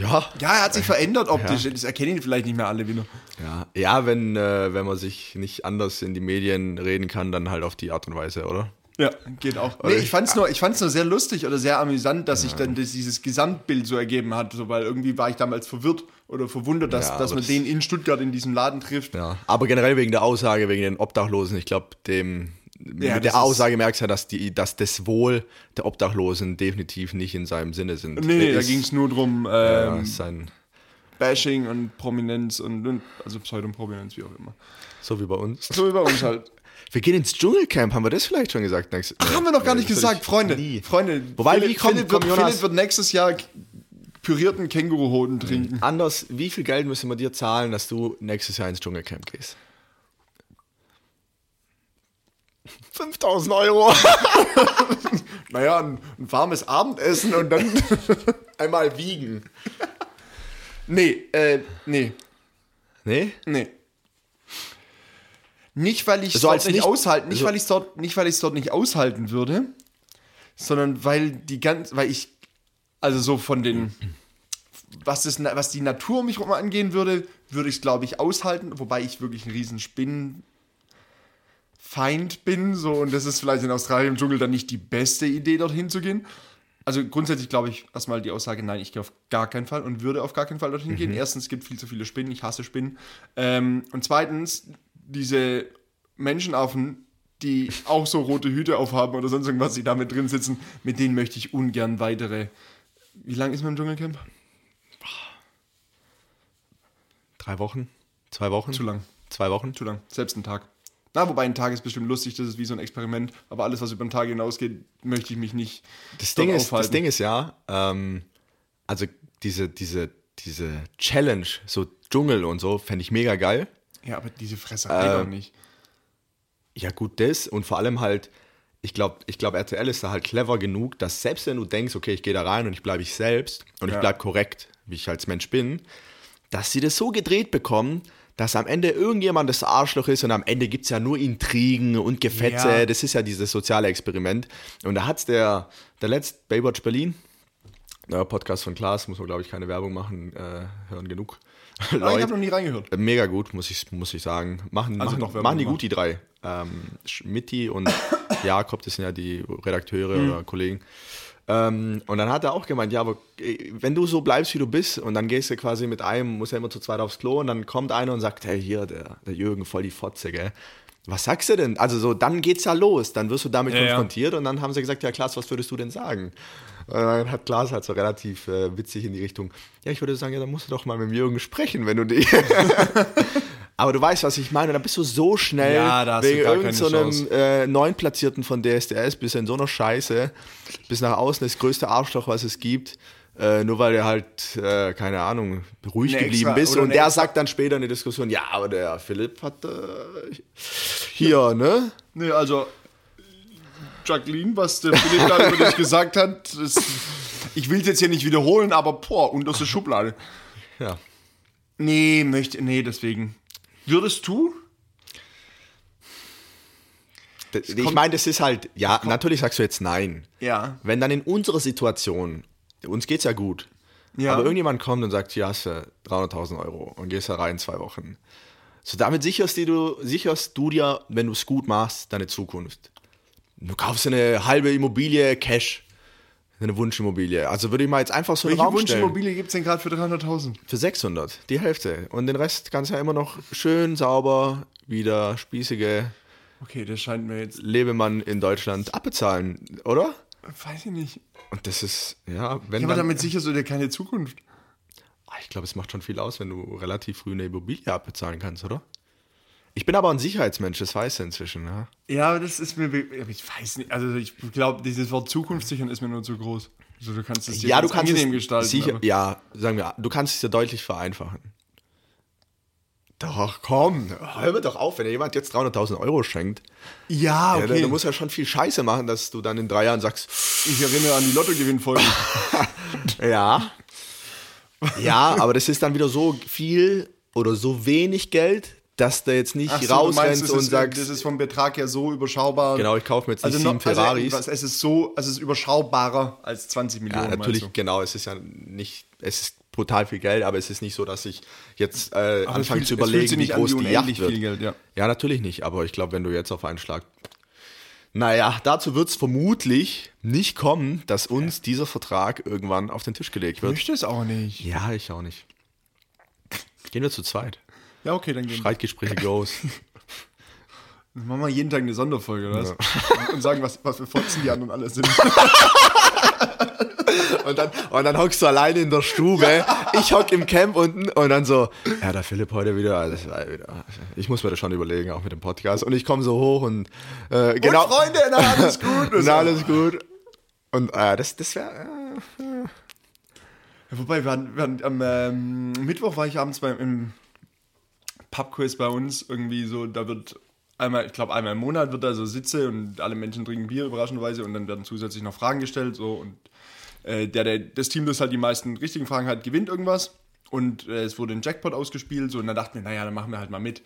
Ja, er hat sich verändert optisch. Das erkennen ihn vielleicht nicht mehr alle wieder. ja, ja wenn, äh, wenn man sich nicht anders in die Medien reden kann, dann halt auf die Art und Weise, oder? Ja, geht auch. Nee, ich fand's nur, ich fand's nur sehr lustig oder sehr amüsant, dass sich dann das, dieses Gesamtbild so ergeben hat, so, weil irgendwie war ich damals verwirrt oder verwundert, dass, Ja, dass man das- den in Stuttgart in diesem Laden trifft. Ja. Aber generell wegen der Aussage, wegen den Obdachlosen, ich glaube, dem mit das der Aussage merkst du ja, dass, die, dass das Wohl der Obdachlosen definitiv nicht in seinem Sinne sind. Nee, Der da ging es nur drum Ja, ähm, ist sein, Bashing und Prominenz und, und also Pseudoprominenz, wie auch immer. so wie bei uns. So wie bei uns halt. Wir gehen ins Dschungelcamp, haben wir das vielleicht schon gesagt? Nächste, Ach, haben wir noch gar nicht Nee, gesagt, Freunde. Nie. Freunde, Wobei, Philipp, wie kommt- Philipp, komm, wird, Jonas. Philipp wird nächstes Jahr pürierten Känguruhoden trinken. Anders, wie viel Geld müssen wir dir zahlen, dass du nächstes Jahr ins Dschungelcamp gehst? 5000 Euro. Naja, ein, ein warmes Abendessen und dann. Einmal wiegen. nee, äh, nee, Nee? nee. Nicht, weil ich es So dort nicht nicht- aushalten, nicht, so- weil ich dort, nicht, weil ich es dort nicht aushalten würde, sondern weil die ganz, weil ich, also so von den, was, das, was die Natur um mich herum angehen würde, würde ich es, glaube ich, aushalten, wobei ich wirklich ein riesen Spinnenfeind bin, so, und das ist vielleicht in Australien im Dschungel dann nicht die beste Idee, dorthin zu gehen. Also grundsätzlich glaube ich erstmal die Aussage, nein, ich gehe auf gar keinen Fall und würde auf gar keinen Fall dorthin gehen. Erstens, es gibt viel zu viele Spinnen, ich hasse Spinnen. Ähm, und zweitens, diese Menschenaffen, die auch so rote Hüte aufhaben oder sonst irgendwas, die da mit drin sitzen, mit denen möchte ich ungern weitere. Wie lange ist man im Dschungelcamp? Drei Wochen? Zwei Wochen? Zu lang. Zwei Wochen? Zu lang. Selbst ein Tag. Na, wobei ein Tag ist bestimmt lustig, das ist wie so ein Experiment, aber alles, was über einen Tag hinausgeht, möchte ich mich nicht Das Ding, ist, das aufhalten. Ding ist ja, ähm, also diese, diese, diese Challenge, so Dschungel und so, fände ich mega geil. Ja, aber diese Fresserei Ähm, doch nicht. Ja, gut, das und vor allem halt, ich glaube, ich glaub, RTL ist da halt clever genug, dass selbst wenn du denkst, okay, ich gehe da rein und ich bleibe ich selbst und ich Ja. bleibe korrekt, wie ich als Mensch bin, dass sie das so gedreht bekommen, dass am Ende irgendjemand das Arschloch ist und am Ende gibt es ja nur Intrigen und Gefetze. Ja. Das ist ja dieses soziale Experiment. Und da hat es der, der letzte Baywatch Berlin, der Podcast von Klaas, muss man glaube ich keine Werbung machen, äh, hören genug. Ah, ich habe noch nie reingehört. Äh, Mega gut, muss ich, muss ich sagen. Machen, Also machen, machen die gut, die drei. Ähm, Schmidti und Jakob, das sind ja die Redakteure Mhm. oder Kollegen. Ähm, und dann hat er auch gemeint, ja, aber äh, wenn du so bleibst, wie du bist, und dann gehst du quasi mit einem, muss ja immer zu zweit aufs Klo, und dann kommt einer und sagt, hey, hier, der, der Jürgen, voll die Fotze, gell? Was sagst du denn? Also so, dann geht's ja los, dann wirst du damit Ja, ja. konfrontiert und dann haben sie gesagt, ja Klaas, was würdest du denn sagen? Und dann hat Klaas halt so relativ äh, witzig in die Richtung, ja, ich würde sagen, ja, dann musst du doch mal mit dem Jürgen sprechen, wenn du die. Aber du weißt, was ich meine, dann bist du so schnell Ja, wegen irgendeinem Chance. äh, Neunplatzierten von DSDS, bist du in so einer Scheiße, bis nach außen das größte Arschloch, was es gibt. Äh, nur weil du halt, äh, keine Ahnung, ruhig Eine geblieben bist. Und eine der sagt dann später in der Diskussion, ja, aber der Philipp hat äh, hier, ne? Nee, also Jacqueline, was der Philipp da über dich gesagt hat, das, ich will es jetzt hier nicht wiederholen, aber boah, unterste Schublade. Ja. Nee, möchte, nee, deswegen. Würdest du? D- Ich meine, das ist halt, ja, natürlich sagst du jetzt nein. Ja. Wenn dann in unserer Situation, uns geht's ja gut, Ja. aber irgendjemand kommt und sagt, hier hast du 300.000 Euro und gehst da rein zwei Wochen. So damit sicherst, du, sicherst du dir, wenn du es gut machst, deine Zukunft. Du kaufst eine halbe Immobilie Cash, eine Wunschimmobilie. Also würde ich mal jetzt einfach so einen Welche Raum stellen. Wunschimmobilie gibt es denn gerade für 300.000? Für 600, die Hälfte. Und den Rest kannst du ja immer noch schön, sauber, wieder spießige Okay, das scheint mir jetzt. Lebemann in Deutschland abbezahlen, oder? Weiß ich nicht. Und das ist, ja, wenn Ja, aber damit sicherst du dir keine Zukunft. Ah, ich glaube, es macht schon viel aus, wenn du relativ früh eine Immobilie abbezahlen kannst, oder? Ich bin aber ein Sicherheitsmensch, das weiß er inzwischen. Ja? Ja, aber das ist mir. Ich weiß nicht. Also, ich glaube, dieses Wort zukunftssichern ist mir nur zu groß. Also, du kannst es dir Ja, du kannst angenehm es gestalten. sicher, ja, sagen wir, du kannst es dir deutlich vereinfachen. Doch, komm, hör mir doch auf, wenn dir jemand jetzt 300.000 Euro schenkt. ja Ja, okay. der, der muss ja schon viel Scheiße machen, dass du dann in drei Jahren sagst, ich erinnere an die Lottogewinnfolge. ja. Ja, aber das ist dann wieder so viel oder so wenig Geld, dass du jetzt nicht so, du meinst, und ist, sagst, das ist vom Betrag her so überschaubar. genau, ich kaufe mir jetzt nicht also sieben noch, Ferraris. Also, es ist so, also es ist überschaubarer als 20 Ja, Millionen. natürlich, meinst genau. Es ist ja nicht, es ist brutal viel Geld, aber es ist nicht so, dass ich jetzt äh, anfange zu überlegen, wie nicht groß die Yacht wird. viel Geld, ja. ja, natürlich nicht, aber ich glaube, wenn du jetzt auf einen Schlag. Naja, dazu wird es vermutlich nicht kommen, dass uns dieser Vertrag irgendwann auf den Tisch gelegt wird. Möchte es auch nicht. Ja, ich auch nicht. Gehen wir zu zweit. Ja, okay, dann gehen wir. Streitgespräche goes. Dann machen wir jeden Tag eine Sonderfolge, oder was? Und sagen, was, was für Fotzen die anderen alle sind. Und dann, und dann hockst du alleine in der Stube. Ich hock im Camp unten und dann so, ja, der Philipp heute wieder, also. Ich muss mir das schon überlegen, auch mit dem Podcast. Und ich komme so hoch und äh, genau. Und Freunde, na, alles gut. Na, alles gut. Und äh, das, das wäre. Äh, Ja, wobei, wir hatten, wir hatten, am ähm, Mittwoch war ich abends beim, im Pubquiz bei uns irgendwie so, da wird einmal, ich glaube einmal im Monat wird da so Sitze und alle Menschen trinken Bier überraschenderweise und dann werden zusätzlich noch Fragen gestellt so und äh, der, der, das Team, das halt die meisten richtigen Fragen hat, gewinnt irgendwas und äh, es wurde ein Jackpot ausgespielt so und dann dachten wir, naja, dann machen wir halt mal mit.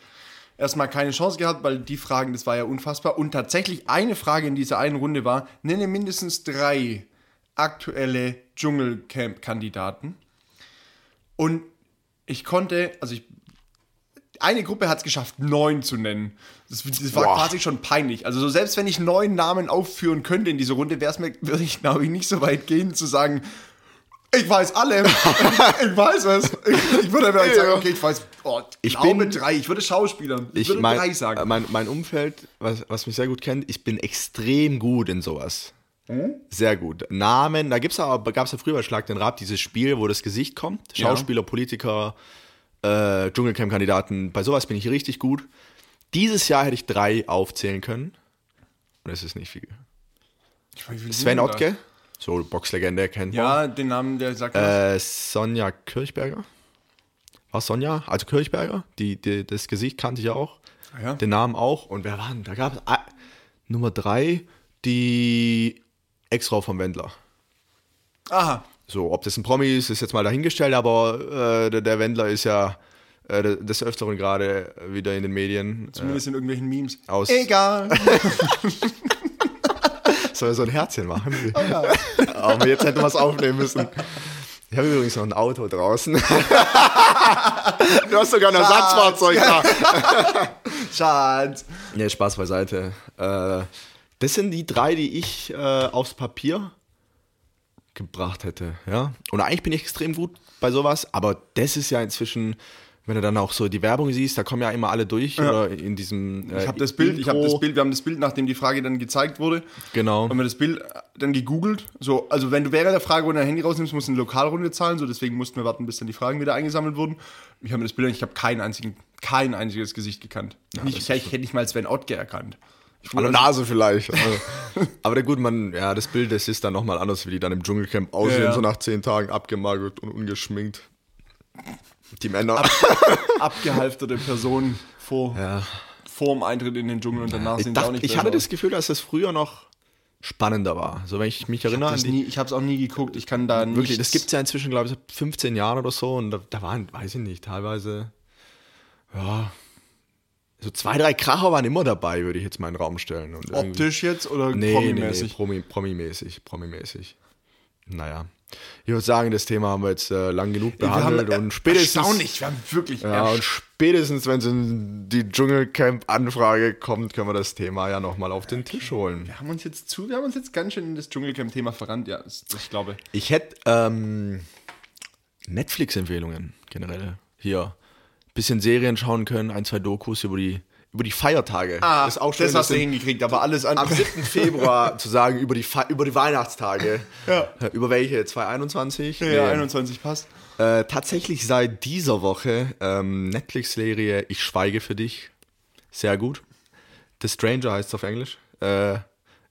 Erstmal keine Chance gehabt, weil die Fragen, das war ja unfassbar. Und tatsächlich eine Frage in dieser einen Runde war, nenne mindestens drei aktuelle Dschungelcamp-Kandidaten. Und ich konnte, also ich, eine Gruppe hat es geschafft, neun zu nennen. Das, das war Boah. quasi schon peinlich. Also so selbst wenn ich neun Namen aufführen könnte in dieser Runde, wäre es mir, würde ich glaube ich nicht so weit gehen zu sagen, ich weiß alle, ich weiß es. Ich, ich würde aber sagen, okay, ich weiß, oh, ich bin- drei, ich würde Schauspielern, ich, ich würde mein, drei sagen. äh, mein, mein Umfeld, was, was mich sehr gut kennt, ich bin extrem gut in sowas. Sehr gut. Namen, da gibt's aber, gab es ja früher bei Schlag den Rab dieses Spiel, wo das Gesicht kommt. Ja. Schauspieler, Politiker, äh, Dschungelcamp-Kandidaten. Bei sowas bin ich richtig gut. Dieses Jahr hätte ich drei aufzählen können. Und es ist nicht viel. Weiß, Sven? Ottke, so Boxlegende, kennt man. Ja, den Namen, der sagt. Äh, Sonja Kirchberger. War Sonja? Also Kirchberger. Die, die, das Gesicht kannte ich ja auch. Ja. Den Namen auch. Und wer war denn? Da gab es Nummer drei, die Ex-Frau vom Wendler. Aha. So, ob das ein Promi ist, ist jetzt mal dahingestellt, aber äh, der, der Wendler ist ja äh, des Öfteren gerade wieder in den Medien. Äh, Zumindest in irgendwelchen Memes. aus- Egal. soll er so ein Herzchen machen? aber jetzt hätten wir es aufnehmen müssen. Ich habe übrigens noch ein Auto draußen. du hast sogar ein Ersatzfahrzeug da. Schatz. Nee, Spaß beiseite. Äh, das sind die drei, die ich äh, aufs Papier gebracht hätte. Ja? Und eigentlich bin ich extrem gut bei sowas, aber das ist ja inzwischen, wenn du dann auch so die Werbung siehst, da kommen ja immer alle durch oder in diesem. Äh, Ich habe das Bild, ich habe Intro. das Bild, wir haben das Bild, nachdem die Frage dann gezeigt wurde, Genau. haben wir das Bild dann gegoogelt. So, also wenn du während der Fragerunde dein Handy rausnimmst, musst du eine Lokalrunde zahlen, so deswegen mussten wir warten, bis dann die Fragen wieder eingesammelt wurden. Ich habe mir das Bild, ich habe keinen einzigen, kein einziges Gesicht gekannt. nicht, ich, ich hätte nicht mal Sven Ottke erkannt. Ich An der Nase vielleicht. Also, aber gut, man, ja, das Bild, das ist dann nochmal anders, wie die dann im Dschungelcamp aussehen, Ja, ja. so nach zehn Tagen abgemagert und ungeschminkt. Die Männer. abgehalfterte Person vor, Ja. vor dem Eintritt in den Dschungel und danach Ich, sind sie auch dachte, nicht ich besser hatte das aus. Gefühl, dass das früher noch spannender war. So, wenn ich mich erinnere Das nie, ich habe es auch nie geguckt. Ich kann da nicht. Wirklich, das gibt es ja inzwischen, glaube ich, seit 15 Jahren oder so. Und da, da waren, weiß ich nicht, teilweise, ja, so zwei, drei Kracher waren immer dabei, würde ich jetzt mal in den Raum stellen. Und Optisch jetzt oder Nee, promimäßig? nee, nee, Promi, Promi-mäßig, Promi-mäßig. Naja. Ich würde sagen, das Thema haben wir jetzt äh, lang genug behandelt haben, äh, und spätestens. Erstaunlich, wir haben wirklich Ja, und spätestens, wenn es in die Dschungelcamp-Anfrage kommt, können wir das Thema ja nochmal auf den Tisch holen. Wir haben uns jetzt zu, wir haben uns jetzt ganz schön in das Dschungelcamp-Thema verrannt, ja, das, das ich glaube. Ich hätte ähm, Netflix-Empfehlungen generell hier. Bisschen Serien schauen können, ein, zwei Dokus über die, über die Feiertage. Ah, ist auch das schön, hast du das hingekriegt, aber alles am andere. 7. Februar zu sagen, über die, Fe über die Weihnachtstage. Ja. Über welche? 2021? Ja, Nee. 21 passt. Äh, tatsächlich seit dieser Woche ähm, Netflix-Serie Ich schweige für dich. Sehr gut. The Stranger heißt es auf Englisch. Äh,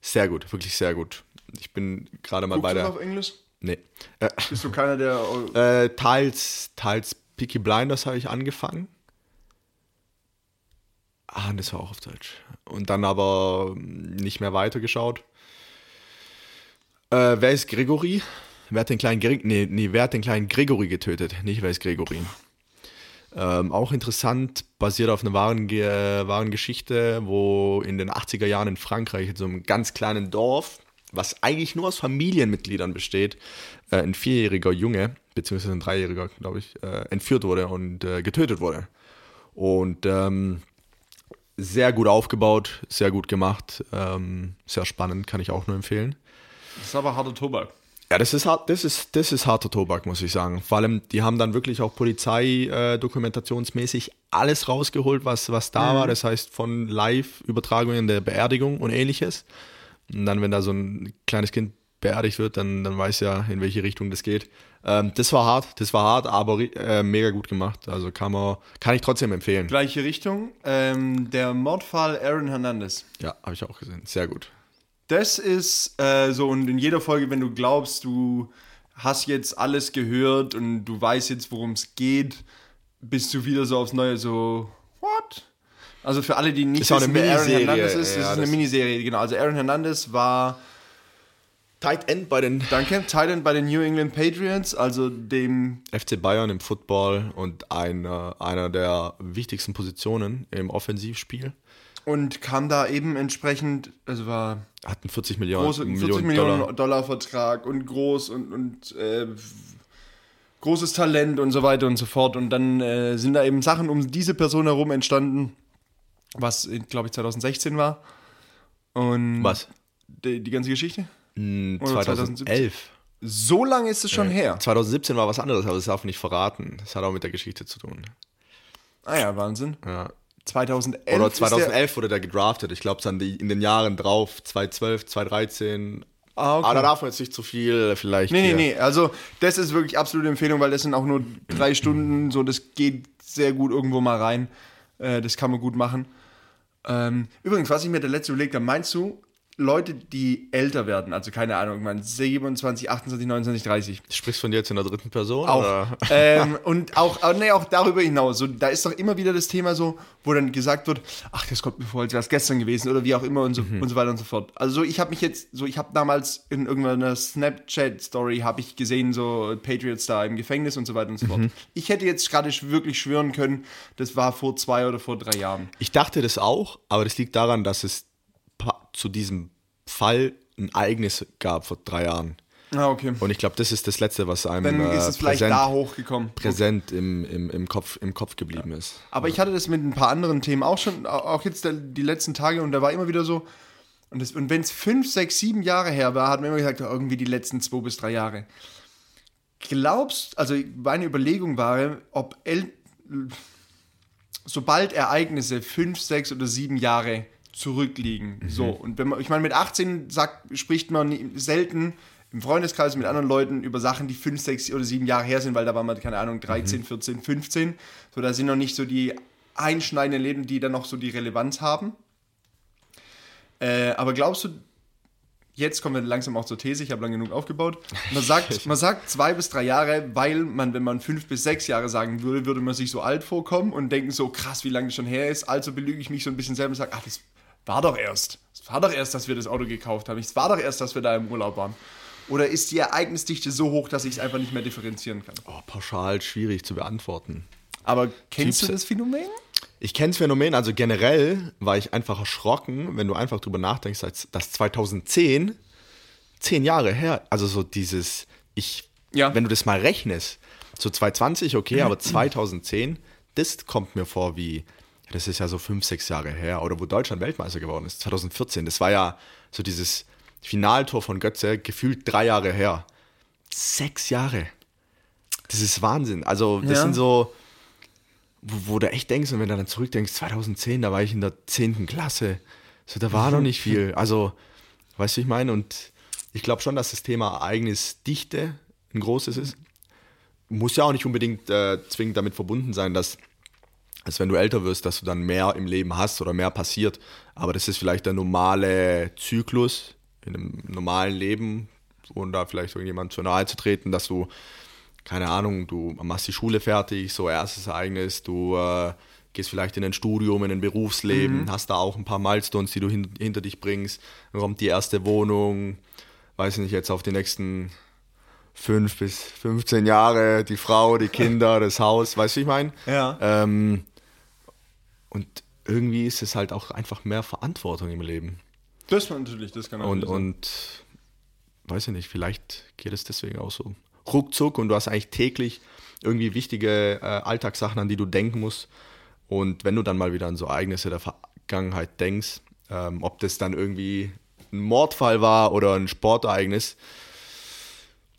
sehr gut, wirklich sehr gut. Ich bin gerade mal bei Guckst du das der. auf Englisch? Nee. Äh, Bist du keiner, der. äh, teils, teils Peaky Blinders habe ich angefangen. Ah, das war auch auf Deutsch. Und dann aber nicht mehr weitergeschaut. Äh, wer ist Gregory? Wer hat den kleinen Gre nee, nee, wer hat den kleinen Gregory getötet? Nicht wer ist Gregory. Ähm, auch interessant, basiert auf einer wahren, äh, wahren Geschichte, wo in den 80er Jahren in Frankreich, in so einem ganz kleinen Dorf, was eigentlich nur aus Familienmitgliedern besteht, äh, ein vierjähriger Junge, beziehungsweise ein dreijähriger, glaube ich, äh, entführt wurde und äh, getötet wurde. Und ähm, sehr gut aufgebaut, sehr gut gemacht, ähm, sehr spannend, kann ich auch nur empfehlen. Das ist aber harter Tobak. Ja, das ist hart, das ist, das ist harter Tobak, muss ich sagen. Vor allem, die haben dann wirklich auch polizeidokumentationsmäßig alles rausgeholt, was, was da war. Das heißt, von Live-Übertragungen der Beerdigung und ähnliches. Und dann, wenn da so ein kleines Kind beerdigt wird, dann, dann weiß ja, in welche Richtung das geht. Ähm, das war hart, das war hart, aber äh, mega gut gemacht. Also kann man, kann ich trotzdem empfehlen. Gleiche Richtung. Ähm, der Mordfall Aaron Hernandez. Ja, habe ich auch gesehen. Sehr gut. Das ist äh, so, und in jeder Folge, wenn du glaubst, du hast jetzt alles gehört und du weißt jetzt, worum es geht, bist du wieder so aufs Neue so, what? Also für alle, die nicht eine wer Aaron Hernandez ist, ja, das ist eine Miniserie, genau. Also Aaron Hernandez war, Tight End bei den danke, Titan bei den New England Patriots, also dem FC Bayern im Football und einer, einer der wichtigsten Positionen im Offensivspiel. und kam da eben entsprechend, also war Hat einen 40 Millionen, große, 40 Millionen, Millionen Dollar. Dollar. Vertrag und groß und, und äh, großes Talent und so weiter und so fort. Und dann äh, sind da eben Sachen um diese Person herum entstanden, was, glaube ich, 2016 war. Und Was? Die, die ganze Geschichte? Hm, Oder 2011. So lange ist es schon her. 2017 war was anderes, aber das darf man nicht verraten. Das hat auch mit der Geschichte zu tun. Ah ja, Wahnsinn. Ja. 2011. Oder ist der- 2011 wurde der gedraftet. Ich glaube, in den Jahren drauf, 2012, 2013. Ah, okay. Aber da darf man jetzt nicht zu viel vielleicht. Nee, nee, hier- nee. Also, das ist wirklich absolute Empfehlung, weil das sind auch nur drei Stunden. So, das geht sehr gut irgendwo mal rein. Äh, das kann man gut machen. Ähm, übrigens, was ich mir der letzte überlegt habe, meinst du, Leute, die älter werden, also keine Ahnung, man 27, 28, 29, 30. Sprichst du von dir jetzt in der dritten Person? Auch. Ähm, und auch, auch, nee, auch darüber hinaus. So, da ist doch immer wieder das Thema so, wo dann gesagt wird, ach, das kommt mir vor, als wäre es gestern gewesen oder wie auch immer und so, und so weiter und so fort. Also so, ich habe mich jetzt, so ich habe damals in irgendeiner Snapchat-Story habe ich gesehen, so Patriots da im Gefängnis und so weiter und so fort. Ich hätte jetzt gerade wirklich schwören können, das war vor zwei oder vor drei Jahren. Ich dachte das auch, aber das liegt daran, dass es zu diesem Fall ein Ereignis gab vor drei Jahren. Ah, okay. Und ich glaube, das ist das Letzte, was einem Dann äh, ist es vielleicht präsent, da hochgekommen. präsent im, im, im, Kopf, im Kopf geblieben ist. Aber ich hatte das mit ein paar anderen Themen auch schon, au- auch jetzt die letzten Tage und da war immer wieder so, und, das- und wenn es fünf, sechs, sieben Jahre her war, hat man immer gesagt, ja, irgendwie die letzten zwei bis drei Jahre. Glaubst, also meine Überlegung war, ob El sobald Ereignisse fünf, sechs oder sieben Jahre zurückliegen, so, und wenn man, ich meine, mit 18 sagt, spricht man selten im Freundeskreis mit anderen Leuten über Sachen, die fünf, sechs oder sieben Jahre her sind, weil da war man, keine Ahnung, 13, 14, 15. So, da sind noch nicht so die einschneidenden Leben, die dann noch so die Relevanz haben. Äh, aber glaubst du, jetzt kommen wir langsam auch zur These, ich habe lange genug aufgebaut. Man sagt, man sagt zwei bis drei Jahre, weil man, wenn man fünf bis sechs Jahre sagen würde, würde man sich so alt vorkommen und denken so, krass, wie lange das schon her ist. Also belüge ich mich so ein bisschen selber und sage, ach, das war doch erst. Es war doch erst, dass wir das Auto gekauft haben. Es war doch erst, dass wir da im Urlaub waren. Oder ist die Ereignisdichte so hoch, dass ich es einfach nicht mehr differenzieren kann? Oh, pauschal schwierig zu beantworten. Aber kennst Typ- du das Phänomen? ich kenne das Phänomen, also generell war ich einfach erschrocken, wenn du einfach drüber nachdenkst, dass 2010, zehn Jahre her, also so dieses, ich, Ja. wenn du das mal rechnest, so 2020, okay, aber 2010, das kommt mir vor wie, das ist ja so fünf, sechs Jahre her, oder wo Deutschland Weltmeister geworden ist, 2014, das war ja so dieses Finaltor von Götze, gefühlt drei Jahre her. Sechs Jahre. Das ist Wahnsinn. Also, das Ja. sind so, wo, wo du echt denkst, und wenn du dann zurückdenkst, 2010, da war ich in der 10. Klasse. So, da war noch nicht viel. Also, weißt du, ich meine, und ich glaube schon, dass das Thema Ereignisdichte ein großes ist. Muss ja auch nicht unbedingt äh, zwingend damit verbunden sein, dass, dass, wenn du älter wirst, dass du dann mehr im Leben hast oder mehr passiert. Aber das ist vielleicht der normale Zyklus in einem normalen Leben, ohne da vielleicht irgendjemand zu nahe zu treten, dass du keine Ahnung, du machst die Schule fertig, so erstes Ereignis, du äh, gehst vielleicht in ein Studium, in ein Berufsleben, hast da auch ein paar Milestones, die du hin, hinter dich bringst, dann kommt die erste Wohnung, weiß nicht, jetzt auf die nächsten fünf bis 15 Jahre, die Frau, die Kinder, das Haus, weißt du, wie ich meine? Ja. Ähm, und irgendwie ist es halt auch einfach mehr Verantwortung im Leben. Das war natürlich, das kann Und, natürlich sein. und weiß ich nicht, vielleicht geht es deswegen auch so ruckzuck und du hast eigentlich täglich irgendwie wichtige äh, Alltagssachen, an die du denken musst. Und wenn du dann mal wieder an so Ereignisse der Vergangenheit denkst, ähm, ob das dann irgendwie ein Mordfall war oder ein Sportereignis,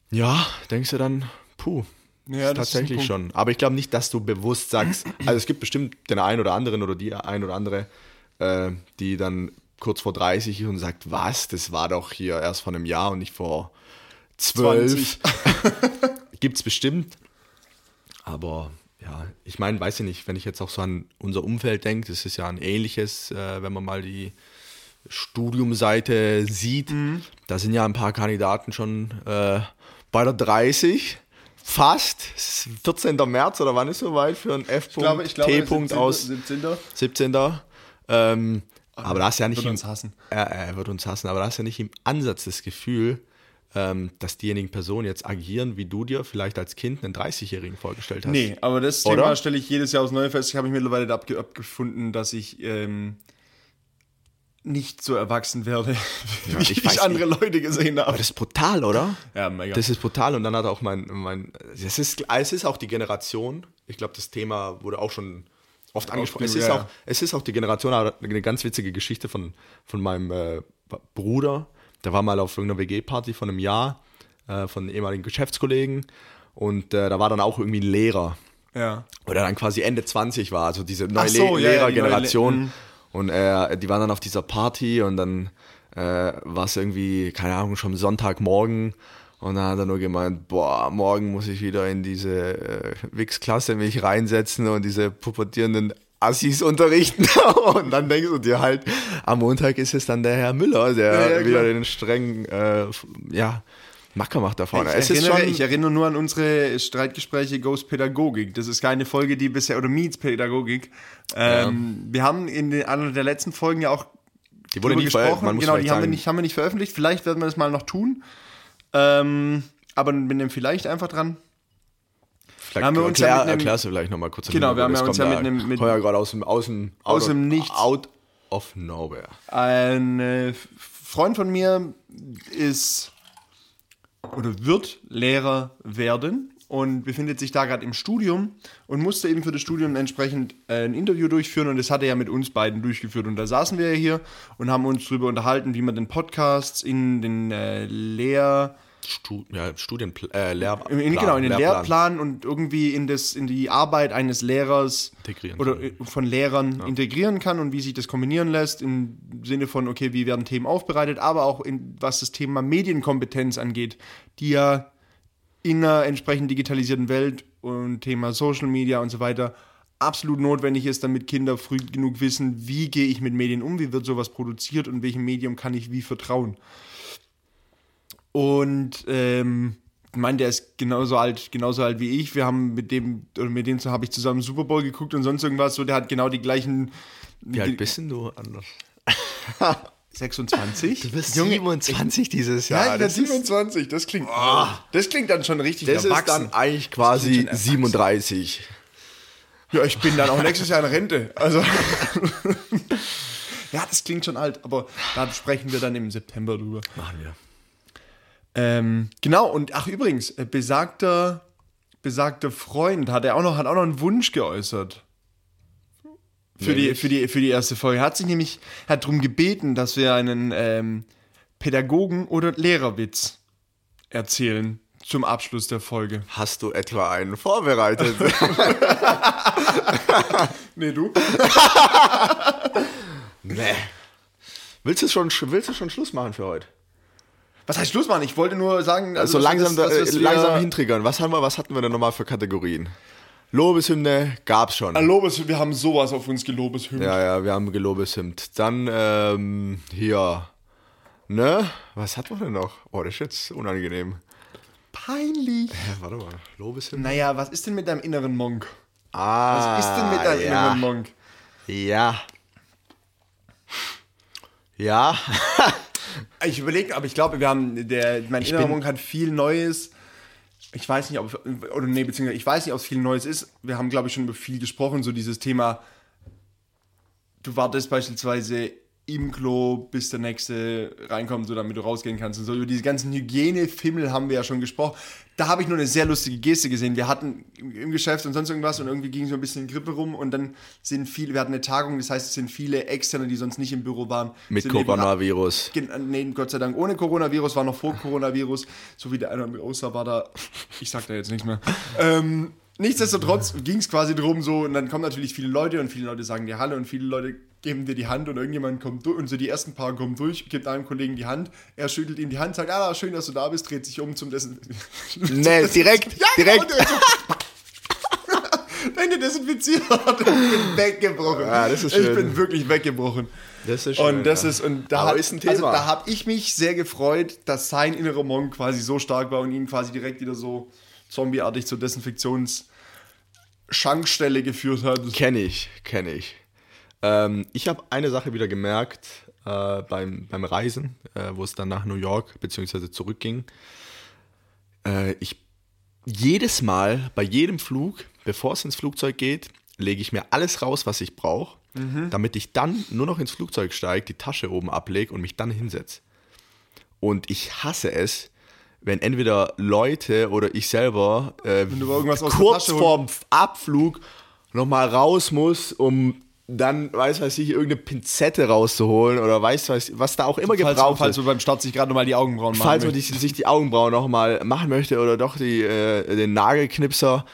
ja, denkst du dann, puh, Ja, tatsächlich schon. Aber ich glaube nicht, dass du bewusst sagst, also es gibt bestimmt den einen oder anderen oder die ein oder andere, äh, die dann kurz vor 30 ist und sagt, was, das war doch hier erst vor einem Jahr und nicht vor 12. 20. Gibt es bestimmt. Aber ja, ich meine, weiß ich nicht, wenn ich jetzt auch so an unser Umfeld denke, das ist ja ein ähnliches, äh, wenn man mal die Studiumseite sieht, Mhm. da sind ja ein paar Kandidaten schon äh, bei der 30. Fast. Es ist 14. März oder wann ist soweit für ein F. Ich glaube, ich glaube, T. 17. aus 17. 17. Ähm, aber da ist ja nicht Wird im, uns hassen. Er, er wird uns hassen, aber da ist ja nicht im Ansatz das Gefühl, ähm, dass diejenigen Personen jetzt agieren, wie du dir vielleicht als Kind einen 30-Jährigen vorgestellt hast. Nee, aber das Oder? Thema stelle ich jedes Jahr aufs Neue fest. Ich habe mich mittlerweile abge abgefunden, dass ich ähm, nicht so erwachsen werde, wie ich ich, andere Leute gesehen Aber habe. das ist brutal, oder? Ja, mega. Das ist brutal. Und dann hat auch mein, mein es ist, es ist auch die Generation, ich glaube, das Thema wurde auch schon oft angesprochen. Es ist, ja, auch, ja. es ist auch die Generation, aber eine ganz witzige Geschichte von, von meinem äh, Bruder. Der war mal auf irgendeiner WG-Party von einem Jahr äh, von ehemaligen Geschäftskollegen und äh, da war dann auch irgendwie ein Lehrer. ja. oder dann quasi Ende 20 war, also diese neue so, Le ja, ja, die Und äh, die waren dann auf dieser Party und dann äh, war es irgendwie, keine Ahnung, schon Sonntagmorgen. Und dann hat er nur gemeint, boah, morgen muss ich wieder in diese äh, Wix-Klasse mich reinsetzen und diese pubertierenden Assis unterrichten. und dann denkst du dir halt, am Montag ist es dann der Herr Müller, der Ja, ja, wieder den strengen, äh, ja, Macker macht da vorne. Ich erinnere, schon, ich erinnere nur an unsere Streitgespräche Ghost Pädagogik. Das ist keine Folge, die bisher, oder Meets Pädagogik. Ähm, Wir haben in den, einer der letzten Folgen ja auch die wurde nicht muss genau, die haben wir, nicht, haben wir nicht veröffentlicht. Vielleicht werden wir das mal noch tun. Ähm, aber mit dem vielleicht einfach dran. Vielleicht haben wir uns ja erklär, mit einem- erklärst du vielleicht nochmal kurz. Genau, wir haben ja uns ja mit einem- mit- heuer gerade aus dem, aus dem, Aus out dem of- Nichts. Out of nowhere. Ein äh, Freund von mir ist oder wird Lehrer werden. Und befindet sich da gerade im Studium und musste eben für das Studium entsprechend äh, ein Interview durchführen. Und das hat er ja mit uns beiden durchgeführt. Und da saßen wir ja hier und haben uns darüber unterhalten, wie man den Podcasts in den äh, Lehr Stu ja, Studienplan, äh, Lehrplan. in, genau, in den Lehrplan und irgendwie in, das, in die Arbeit eines Lehrers Integrieren oder kann. äh, von Lehrern integrieren kann und wie sich das kombinieren lässt im Sinne von, okay, wie werden Themen aufbereitet, aber auch in, was das Thema Medienkompetenz angeht, die ja in einer entsprechend digitalisierten Welt und Thema Social Media und so weiter absolut notwendig ist, damit Kinder früh genug wissen, wie gehe ich mit Medien um, wie wird sowas produziert und welchem Medium kann ich wie vertrauen. Und ähm, ich meine, der ist genauso alt, genauso alt wie ich. Wir haben mit dem, oder mit dem habe ich zusammen Super Bowl geguckt und sonst irgendwas. So, der hat genau die gleichen. Wie alt bist denn du, Anders? 26? Du bist 27 dieses Jahr. Ja, das ist, 27. Das klingt, das klingt dann schon richtig das ist erwachsen. dann eigentlich quasi 37. Ja, ich bin dann auch nächstes Jahr in Rente. Also. ja, das klingt schon alt, aber da sprechen wir dann im September drüber. Machen wir. Ähm, genau, und ach übrigens, äh, besagter, besagter Freund hat er auch noch, hat auch noch einen Wunsch geäußert. Für die, für, die, für die erste Folge. Er hat sich nämlich, hat darum gebeten, dass wir einen ähm, Pädagogen- oder Lehrerwitz erzählen zum Abschluss der Folge. Hast du etwa einen vorbereitet? Nee, du? nee. Willst du, schon, willst du schon Schluss machen für heute? Was heißt Schluss machen? Ich wollte nur sagen, Also, dass langsam, wir das- dass äh, langsam hintriggern. Was, haben wir, was hatten wir denn nochmal für Kategorien? Lobeshymne gab's schon. Ah, Lobes, wir haben sowas auf uns gelobeshymnt. Ja, ja, wir haben gelobeshymnt. Dann ähm, hier, ne? Was hatten wir denn noch? Oh, das ist jetzt unangenehm. Peinlich. Ja, warte mal, Lobeshymne? Naja, was ist denn mit deinem inneren Monk? Ah, Was ist denn mit deinem ja. inneren Monk? Ja. Ja. Ich überlege, aber ich glaube, wir haben, der, mein innerer bin- Monk hat viel Neues. Ich weiß nicht, ob, oder nee, beziehungsweise ich weiß nicht, ob es viel Neues ist. Wir haben, glaube ich, schon über viel gesprochen, so dieses Thema, du wartest beispielsweise im Klo, bis der nächste reinkommt, so damit du rausgehen kannst. Und so über diese ganzen Hygienefimmel haben wir ja schon gesprochen. Da habe ich nur eine sehr lustige Geste gesehen. Wir hatten im Geschäft und sonst irgendwas und irgendwie ging so ein bisschen Grippe rum und dann sind viele, wir hatten eine Tagung, das heißt, es sind viele Externe, die sonst nicht im Büro waren. Mit eben Coronavirus. Äh, Nee, Gott sei Dank ohne Coronavirus, war noch vor Coronavirus. So wie der eine aussah, war da. Ich sag da jetzt nichts mehr. Ähm, nichtsdestotrotz ging es quasi drum so, und dann kommen natürlich viele Leute und viele Leute sagen dir Hallo und viele Leute geben dir die Hand und irgendjemand kommt durch und so die ersten paar kommen durch, gibt einem Kollegen die Hand, er schüttelt ihm die Hand, sagt, ah, schön, dass du da bist, dreht sich um zum Dessen. Nee, direkt, Ja, direkt. Genau, so. Ende desinfiziert. Ich bin weggebrochen. Ja, das ist Ich schön. bin wirklich weggebrochen. Das ist Und schön, das ja. ist und da hat, ist ein Thema. Also da habe ich mich sehr gefreut, dass sein innerer Monk quasi so stark war und ihn quasi direkt wieder so zombieartig zur Desinfektionsschankstelle geführt hat. Kenne ich, kenne ich. Ähm, ich habe eine Sache wieder gemerkt äh, beim, beim Reisen, äh, wo es dann nach New York bzw. zurückging. Äh, ich jedes Mal bei jedem Flug, bevor es ins Flugzeug geht, lege ich mir alles raus, was ich brauche, damit ich dann nur noch ins Flugzeug steige, die Tasche oben ablege und mich dann hinsetze. Und ich hasse es, wenn entweder Leute oder ich selber äh, kurz vorm Abflug nochmal raus muss, um dann, weiß weiß ich, irgendeine Pinzette rauszuholen oder weiß weiß, was da auch immer falls, gebraucht falls du beim Start sich gerade nochmal die Augenbrauen machen Falls man sich die Augenbrauen nochmal machen möchte oder doch die, äh, den Nagelknipser.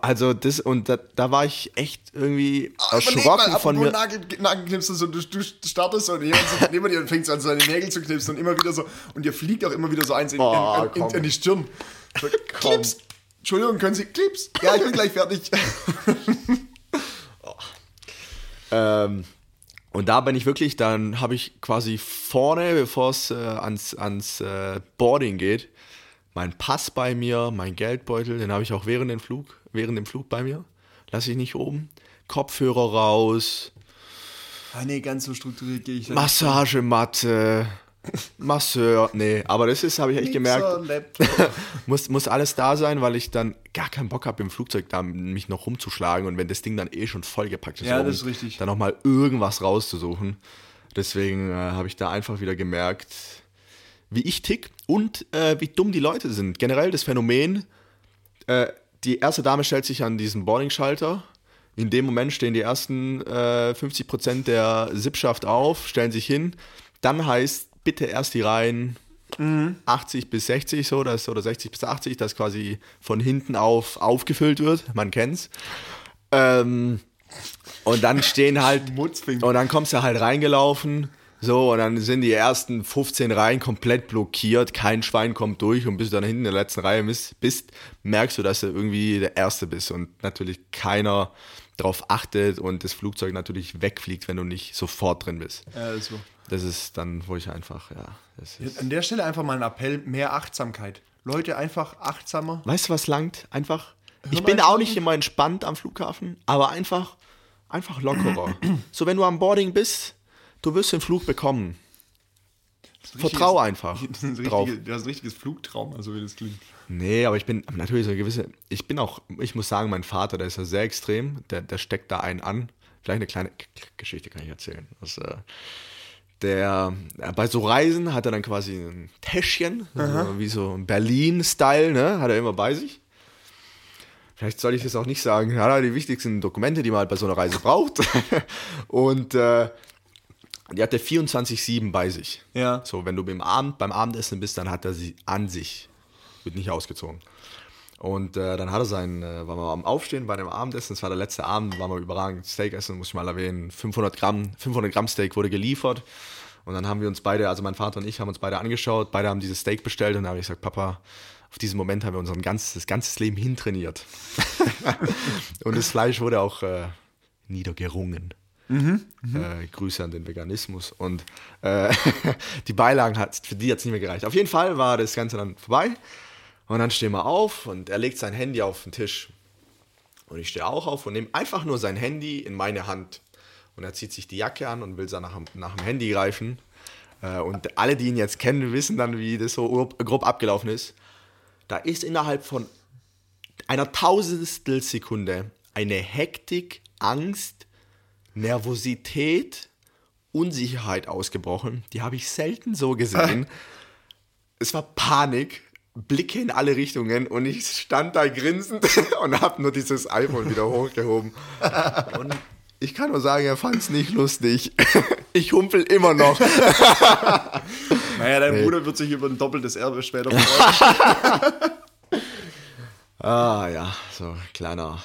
Also das, und da, da war ich echt irgendwie erschrocken von mir. Nagel, Nagelknipsen, so, du, du startest und jemand sitzt neben dir und fängt so an, seine Nägel zu knipsen und immer wieder so, und dir fliegt auch immer wieder so eins in, Oh, in, in, in die Stirn. So, Clips! Entschuldigung, können Sie Clips? Ja, ich bin gleich fertig. Ähm, und da bin ich wirklich, dann habe ich quasi vorne, bevor es äh, ans, ans äh, Boarding geht, mein Pass bei mir, mein Geldbeutel, den habe ich auch während dem Flug, während dem Flug bei mir. Lasse ich nicht oben. Kopfhörer raus, Ah, nee, ganz so strukturiert gehe ich da. Massagematte, Masseur. Nee, aber das ist, habe ich echt gemerkt, muss, muss alles da sein, weil ich dann gar keinen Bock habe, im Flugzeug da mich noch rumzuschlagen und wenn das Ding dann eh schon vollgepackt ist, Ja, das ist richtig. dann nochmal irgendwas rauszusuchen. Deswegen äh, habe ich da einfach wieder gemerkt, wie ich tick und äh, wie dumm die Leute sind. Generell das Phänomen, äh, die erste Dame stellt sich an diesen Boarding-Schalter. In dem Moment stehen die ersten äh, 50% der Sippschaft auf, stellen sich hin. Dann heißt, bitte erst die Reihen 80 bis 60 so, das, oder 60 bis 80, das quasi von hinten auf aufgefüllt wird. Man kennt's. Ähm, und dann stehen halt, und dann kommst du halt reingelaufen, so, und dann sind die ersten 15 Reihen komplett blockiert, kein Schwein kommt durch und bis du dann hinten in der letzten Reihe bist, merkst du, dass du irgendwie der Erste bist und natürlich keiner darauf achtet und das Flugzeug natürlich wegfliegt, wenn du nicht sofort drin bist. Ja, so. Das ist dann, wo ich einfach, ja. An der Stelle einfach mal ein Appell, mehr Achtsamkeit. Leute, einfach achtsamer. Weißt du, was langt? Einfach. Ich mal bin auch nicht immer entspannt am Flughafen, aber einfach, einfach lockerer. so, wenn du am Boarding bist, du wirst den Flug bekommen. Vertrau einfach Das ist ein drauf. das ist ein richtiges Flugtraum, also wie das klingt. Nee, aber ich bin natürlich so eine gewisse. Ich bin auch, ich muss sagen, mein Vater, der ist ja sehr extrem, der, der steckt da einen an. Vielleicht eine kleine Geschichte kann ich erzählen. Das, äh, der, äh, bei so Reisen hat er dann quasi ein Täschchen, so, wie so ein Berlin-Style, ne? Hat er immer bei sich. Vielleicht soll ich das auch nicht sagen. Ja, die wichtigsten Dokumente, die man halt bei so einer Reise braucht. Und äh, die hat er 24-7 bei sich. Ja. So, wenn du beim, Abend, beim Abendessen bist, dann hat er sie an sich. Wird nicht ausgezogen. Und äh, dann hat er sein, äh, waren wir am Aufstehen bei dem Abendessen, das war der letzte Abend, waren wir überragend Steak essen, muss ich mal erwähnen. 500 Gramm, 500 Gramm Steak wurde geliefert. Und dann haben wir uns beide, also mein Vater und ich, haben uns beide angeschaut. Beide haben dieses Steak bestellt und dann habe ich gesagt, Papa, auf diesen Moment haben wir unser ganzes, das ganze Leben hintrainiert. und das Fleisch wurde auch äh, niedergerungen. Äh, Grüße an den Veganismus. Und äh, die Beilagen hat für die es nicht mehr gereicht. Auf jeden Fall war das Ganze dann vorbei. Und dann stehen wir auf und er legt sein Handy auf den Tisch. Und ich stehe auch auf und nehme einfach nur sein Handy in meine Hand. Und er zieht sich die Jacke an und will dann nach, nach dem Handy greifen. Äh, Und alle, die ihn jetzt kennen, wissen dann, wie das so grob- abgelaufen ist. Da ist innerhalb von einer Tausendstel Sekunde eine Hektik, Angst, Nervosität, Unsicherheit ausgebrochen. Die habe ich selten so gesehen. es war Panik, Blicke in alle Richtungen und ich stand da grinsend und habe nur dieses iPhone wieder hochgehoben. Und ich kann nur sagen, er fand es nicht lustig. Ich humpel immer noch. Naja, dein Bruder wird sich über ein doppeltes Erbe später freuen. Ah ja, so kleiner,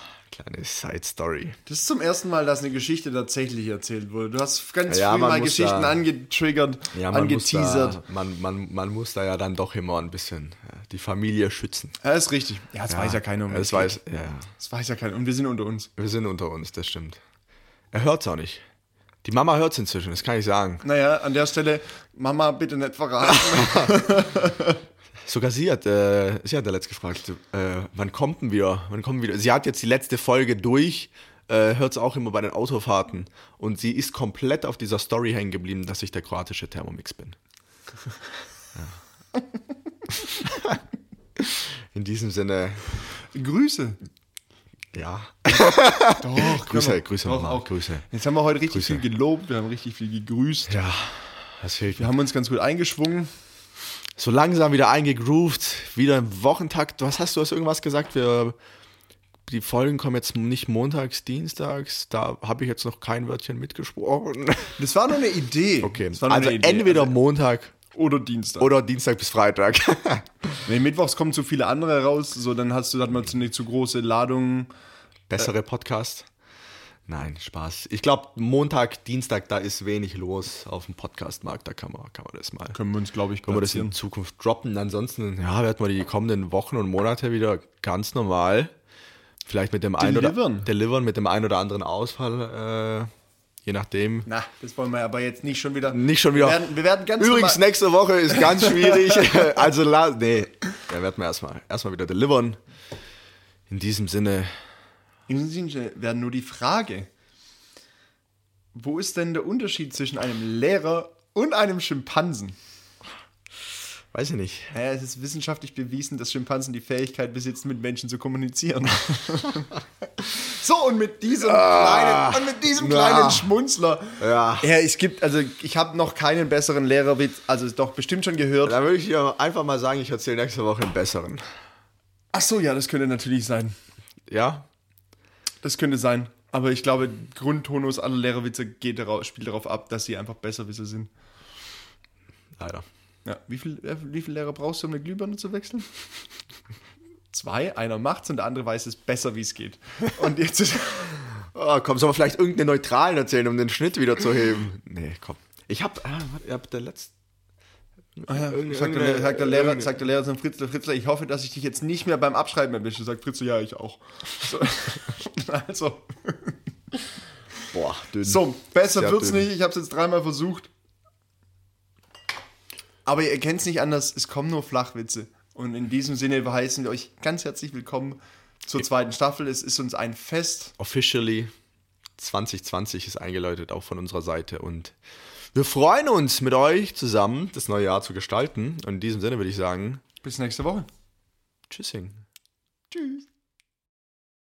kleine Side-Story. Das ist zum ersten Mal, dass eine Geschichte tatsächlich erzählt wurde. Du hast ganz Ja, früh mal Geschichten da- angetriggert, Ja, man angeteasert. da, man, man, man muss da ja dann doch immer ein bisschen ja, die Familie schützen. Ja, ist richtig. Ja, das weiß ja keiner. um Das weiß, ja, ja. Das weiß ja keiner. Und wir sind unter uns. wir sind unter uns, das stimmt. Er hört's auch nicht. Die Mama hört's inzwischen, das kann ich sagen. Naja, an der Stelle, Mama, bitte nicht verraten. Sogar sie hat, äh, sie hat ja letzt gefragt, äh, wann kommt denn wieder? Wann kommen wieder? Sie hat jetzt die letzte Folge durch, äh, hört es auch immer bei den Autofahrten und sie ist komplett auf dieser Story hängen geblieben, dass ich der kroatische Thermomix bin. Ja. In diesem Sinne, Grüße. ja. Doch, Grüße, wir- Grüße doch, auch. Grüße. Jetzt haben wir heute richtig Grüße. viel gelobt, wir haben richtig viel gegrüßt. Ja, das fehlt Wir haben uns ganz gut eingeschwungen. So langsam wieder eingegroovt, wieder im Wochentakt. Was hast du, hast irgendwas gesagt? Wir, die Folgen kommen jetzt nicht montags, dienstags. Da habe ich jetzt noch kein Wörtchen mitgesprochen. Das war nur eine Idee. Okay, Das war nur also eine Idee. entweder Also- Montag oder Dienstag. oder Dienstag bis Freitag. Nee, mittwochs kommen zu viele andere raus, so dann hast du hat man zu eine zu große Ladung. Bessere Podcast. Nein, Spaß. Ich glaube, Montag, Dienstag, da ist wenig los auf dem Podcastmarkt. Da kann man, kann man das mal. Können wir uns, glaube ich, Können wir das in Zukunft droppen? Ansonsten, ja, werden wir die kommenden Wochen und Monate wieder ganz normal. Vielleicht mit dem einen oder Delivern. mit dem einen oder anderen Ausfall, äh, je nachdem. Na, das wollen wir aber jetzt nicht schon wieder. Nicht schon wieder. Wir werden, wir werden ganz Übrigens, nächste Woche ist ganz schwierig. also, nee, da werden wir erstmal erstmal wieder delivern. In diesem Sinne, In diesem Sinne wäre nur die Frage, wo ist denn der Unterschied zwischen einem Lehrer und einem Schimpansen? weiß ich nicht. Naja, es ist wissenschaftlich bewiesen, dass Schimpansen die Fähigkeit besitzen, mit Menschen zu kommunizieren. so, und mit diesem kleinen, und mit diesem Ah. kleinen Schmunzler. Ja. Ja, es gibt, also ich habe noch keinen besseren Lehrerwitz, also doch bestimmt schon gehört. Da würde ich dir einfach mal sagen, ich erzähle nächste Woche einen besseren. Ach so, ja, das könnte natürlich sein. Ja? Das könnte sein. Aber ich glaube, Grundtonus aller Lehrerwitze geht darauf, spielt darauf ab, dass sie einfach Besserwisser sind. Leider. Ja, wie viel, äh, wie viel Lehrer brauchst du, um eine Glühbirne zu wechseln? Zwei, einer macht's und der andere weiß es besser, wie es geht. Und jetzt ist. Oh, komm, soll man vielleicht irgendeinen neutralen erzählen, um den Schnitt wieder zu heben? Nee, komm. Ich hab, ah, warte, ich hab der letzte. Ah ja, sagt, der, sagt, der Lehrer, sagt der Lehrer zum Fritzler, Fritzler, ich hoffe, dass ich dich jetzt nicht mehr beim Abschreiben erwische. Sagt Fritzler, ja, ich auch. So, also, Boah, dünn. so besser Sehr wird's dünn. nicht. Ich habe es jetzt dreimal versucht. Aber ihr kennt es nicht anders, es kommen nur Flachwitze. Und in diesem Sinne heißen wir euch ganz herzlich willkommen zur zweiten Staffel. Es ist uns ein Fest. Officially 2020 ist eingeläutet, auch von unserer Seite. Und Wir freuen uns, mit euch zusammen das neue Jahr zu gestalten. Und in diesem Sinne würde ich sagen, Bis nächste Woche. Tschüssing. Tschüss.